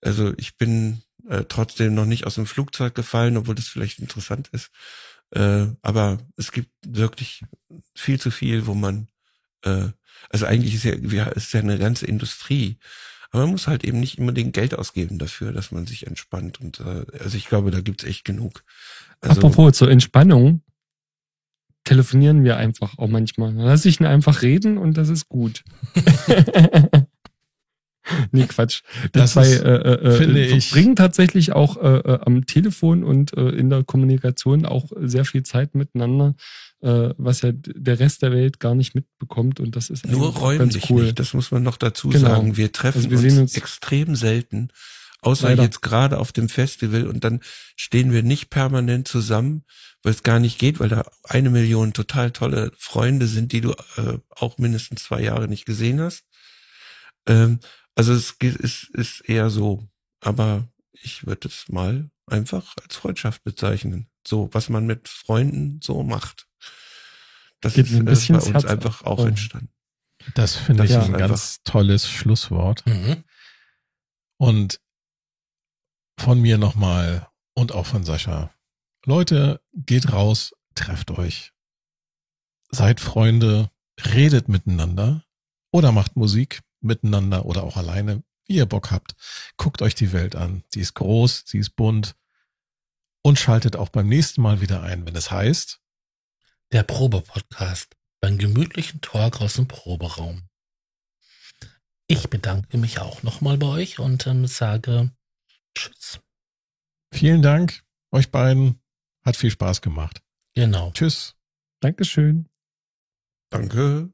Also ich bin äh, trotzdem noch nicht aus dem Flugzeug gefallen, obwohl das vielleicht interessant ist. Äh, aber es gibt wirklich viel zu viel, wo man, äh, also eigentlich ist ja, ja, ist ja eine ganze Industrie. Aber man muss halt eben nicht unbedingt Geld ausgeben dafür, dass man sich entspannt. Und äh, also ich glaube, da gibt's echt genug. Also, Apropos zur Entspannung, telefonieren wir einfach auch manchmal. Dann lass ich ihn einfach reden und das ist gut. nee, Quatsch. Die Das zwei ist, äh, äh, finde äh, ich- verbringen tatsächlich auch äh, äh, am Telefon und äh, in der Kommunikation auch sehr viel Zeit miteinander, äh, was ja der Rest der Welt gar nicht mitbekommt. Und das ist Nur räumlich cool. nicht, das muss man noch dazu Genau. sagen. Wir treffen Also wir uns, uns- extrem selten, außer Leider. jetzt gerade auf dem Festival und dann stehen wir nicht permanent zusammen, weil es gar nicht geht, weil da eine Million total tolle Freunde sind, die du äh, auch mindestens zwei Jahre nicht gesehen hast. Ähm, also es ist, ist eher so, aber ich würde es mal einfach als Freundschaft bezeichnen. So, was man mit Freunden so macht. Das Geht ist ein äh, bisschen bei uns Herz einfach auch Oh. entstanden. Das finde ich ist ein ganz tolles Schlusswort. Mhm. Und von mir nochmal und auch von Sascha. Leute, geht raus, trefft euch. Seid Freunde, redet miteinander oder macht Musik miteinander oder auch alleine, wie ihr Bock habt. Guckt euch die Welt an. Sie ist groß, sie ist bunt. Und schaltet auch beim nächsten Mal wieder ein, wenn es heißt, Der Probe-Podcast beim gemütlichen Talk aus dem Proberaum. Ich bedanke mich auch nochmal bei euch und ähm, sage Tschüss. vielen Dank euch beiden. Hat viel Spaß gemacht. Genau. Tschüss. Dankeschön. Danke.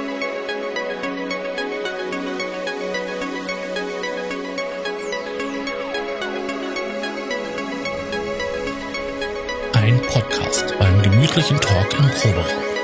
Gemütlichen Talk im Proberaum.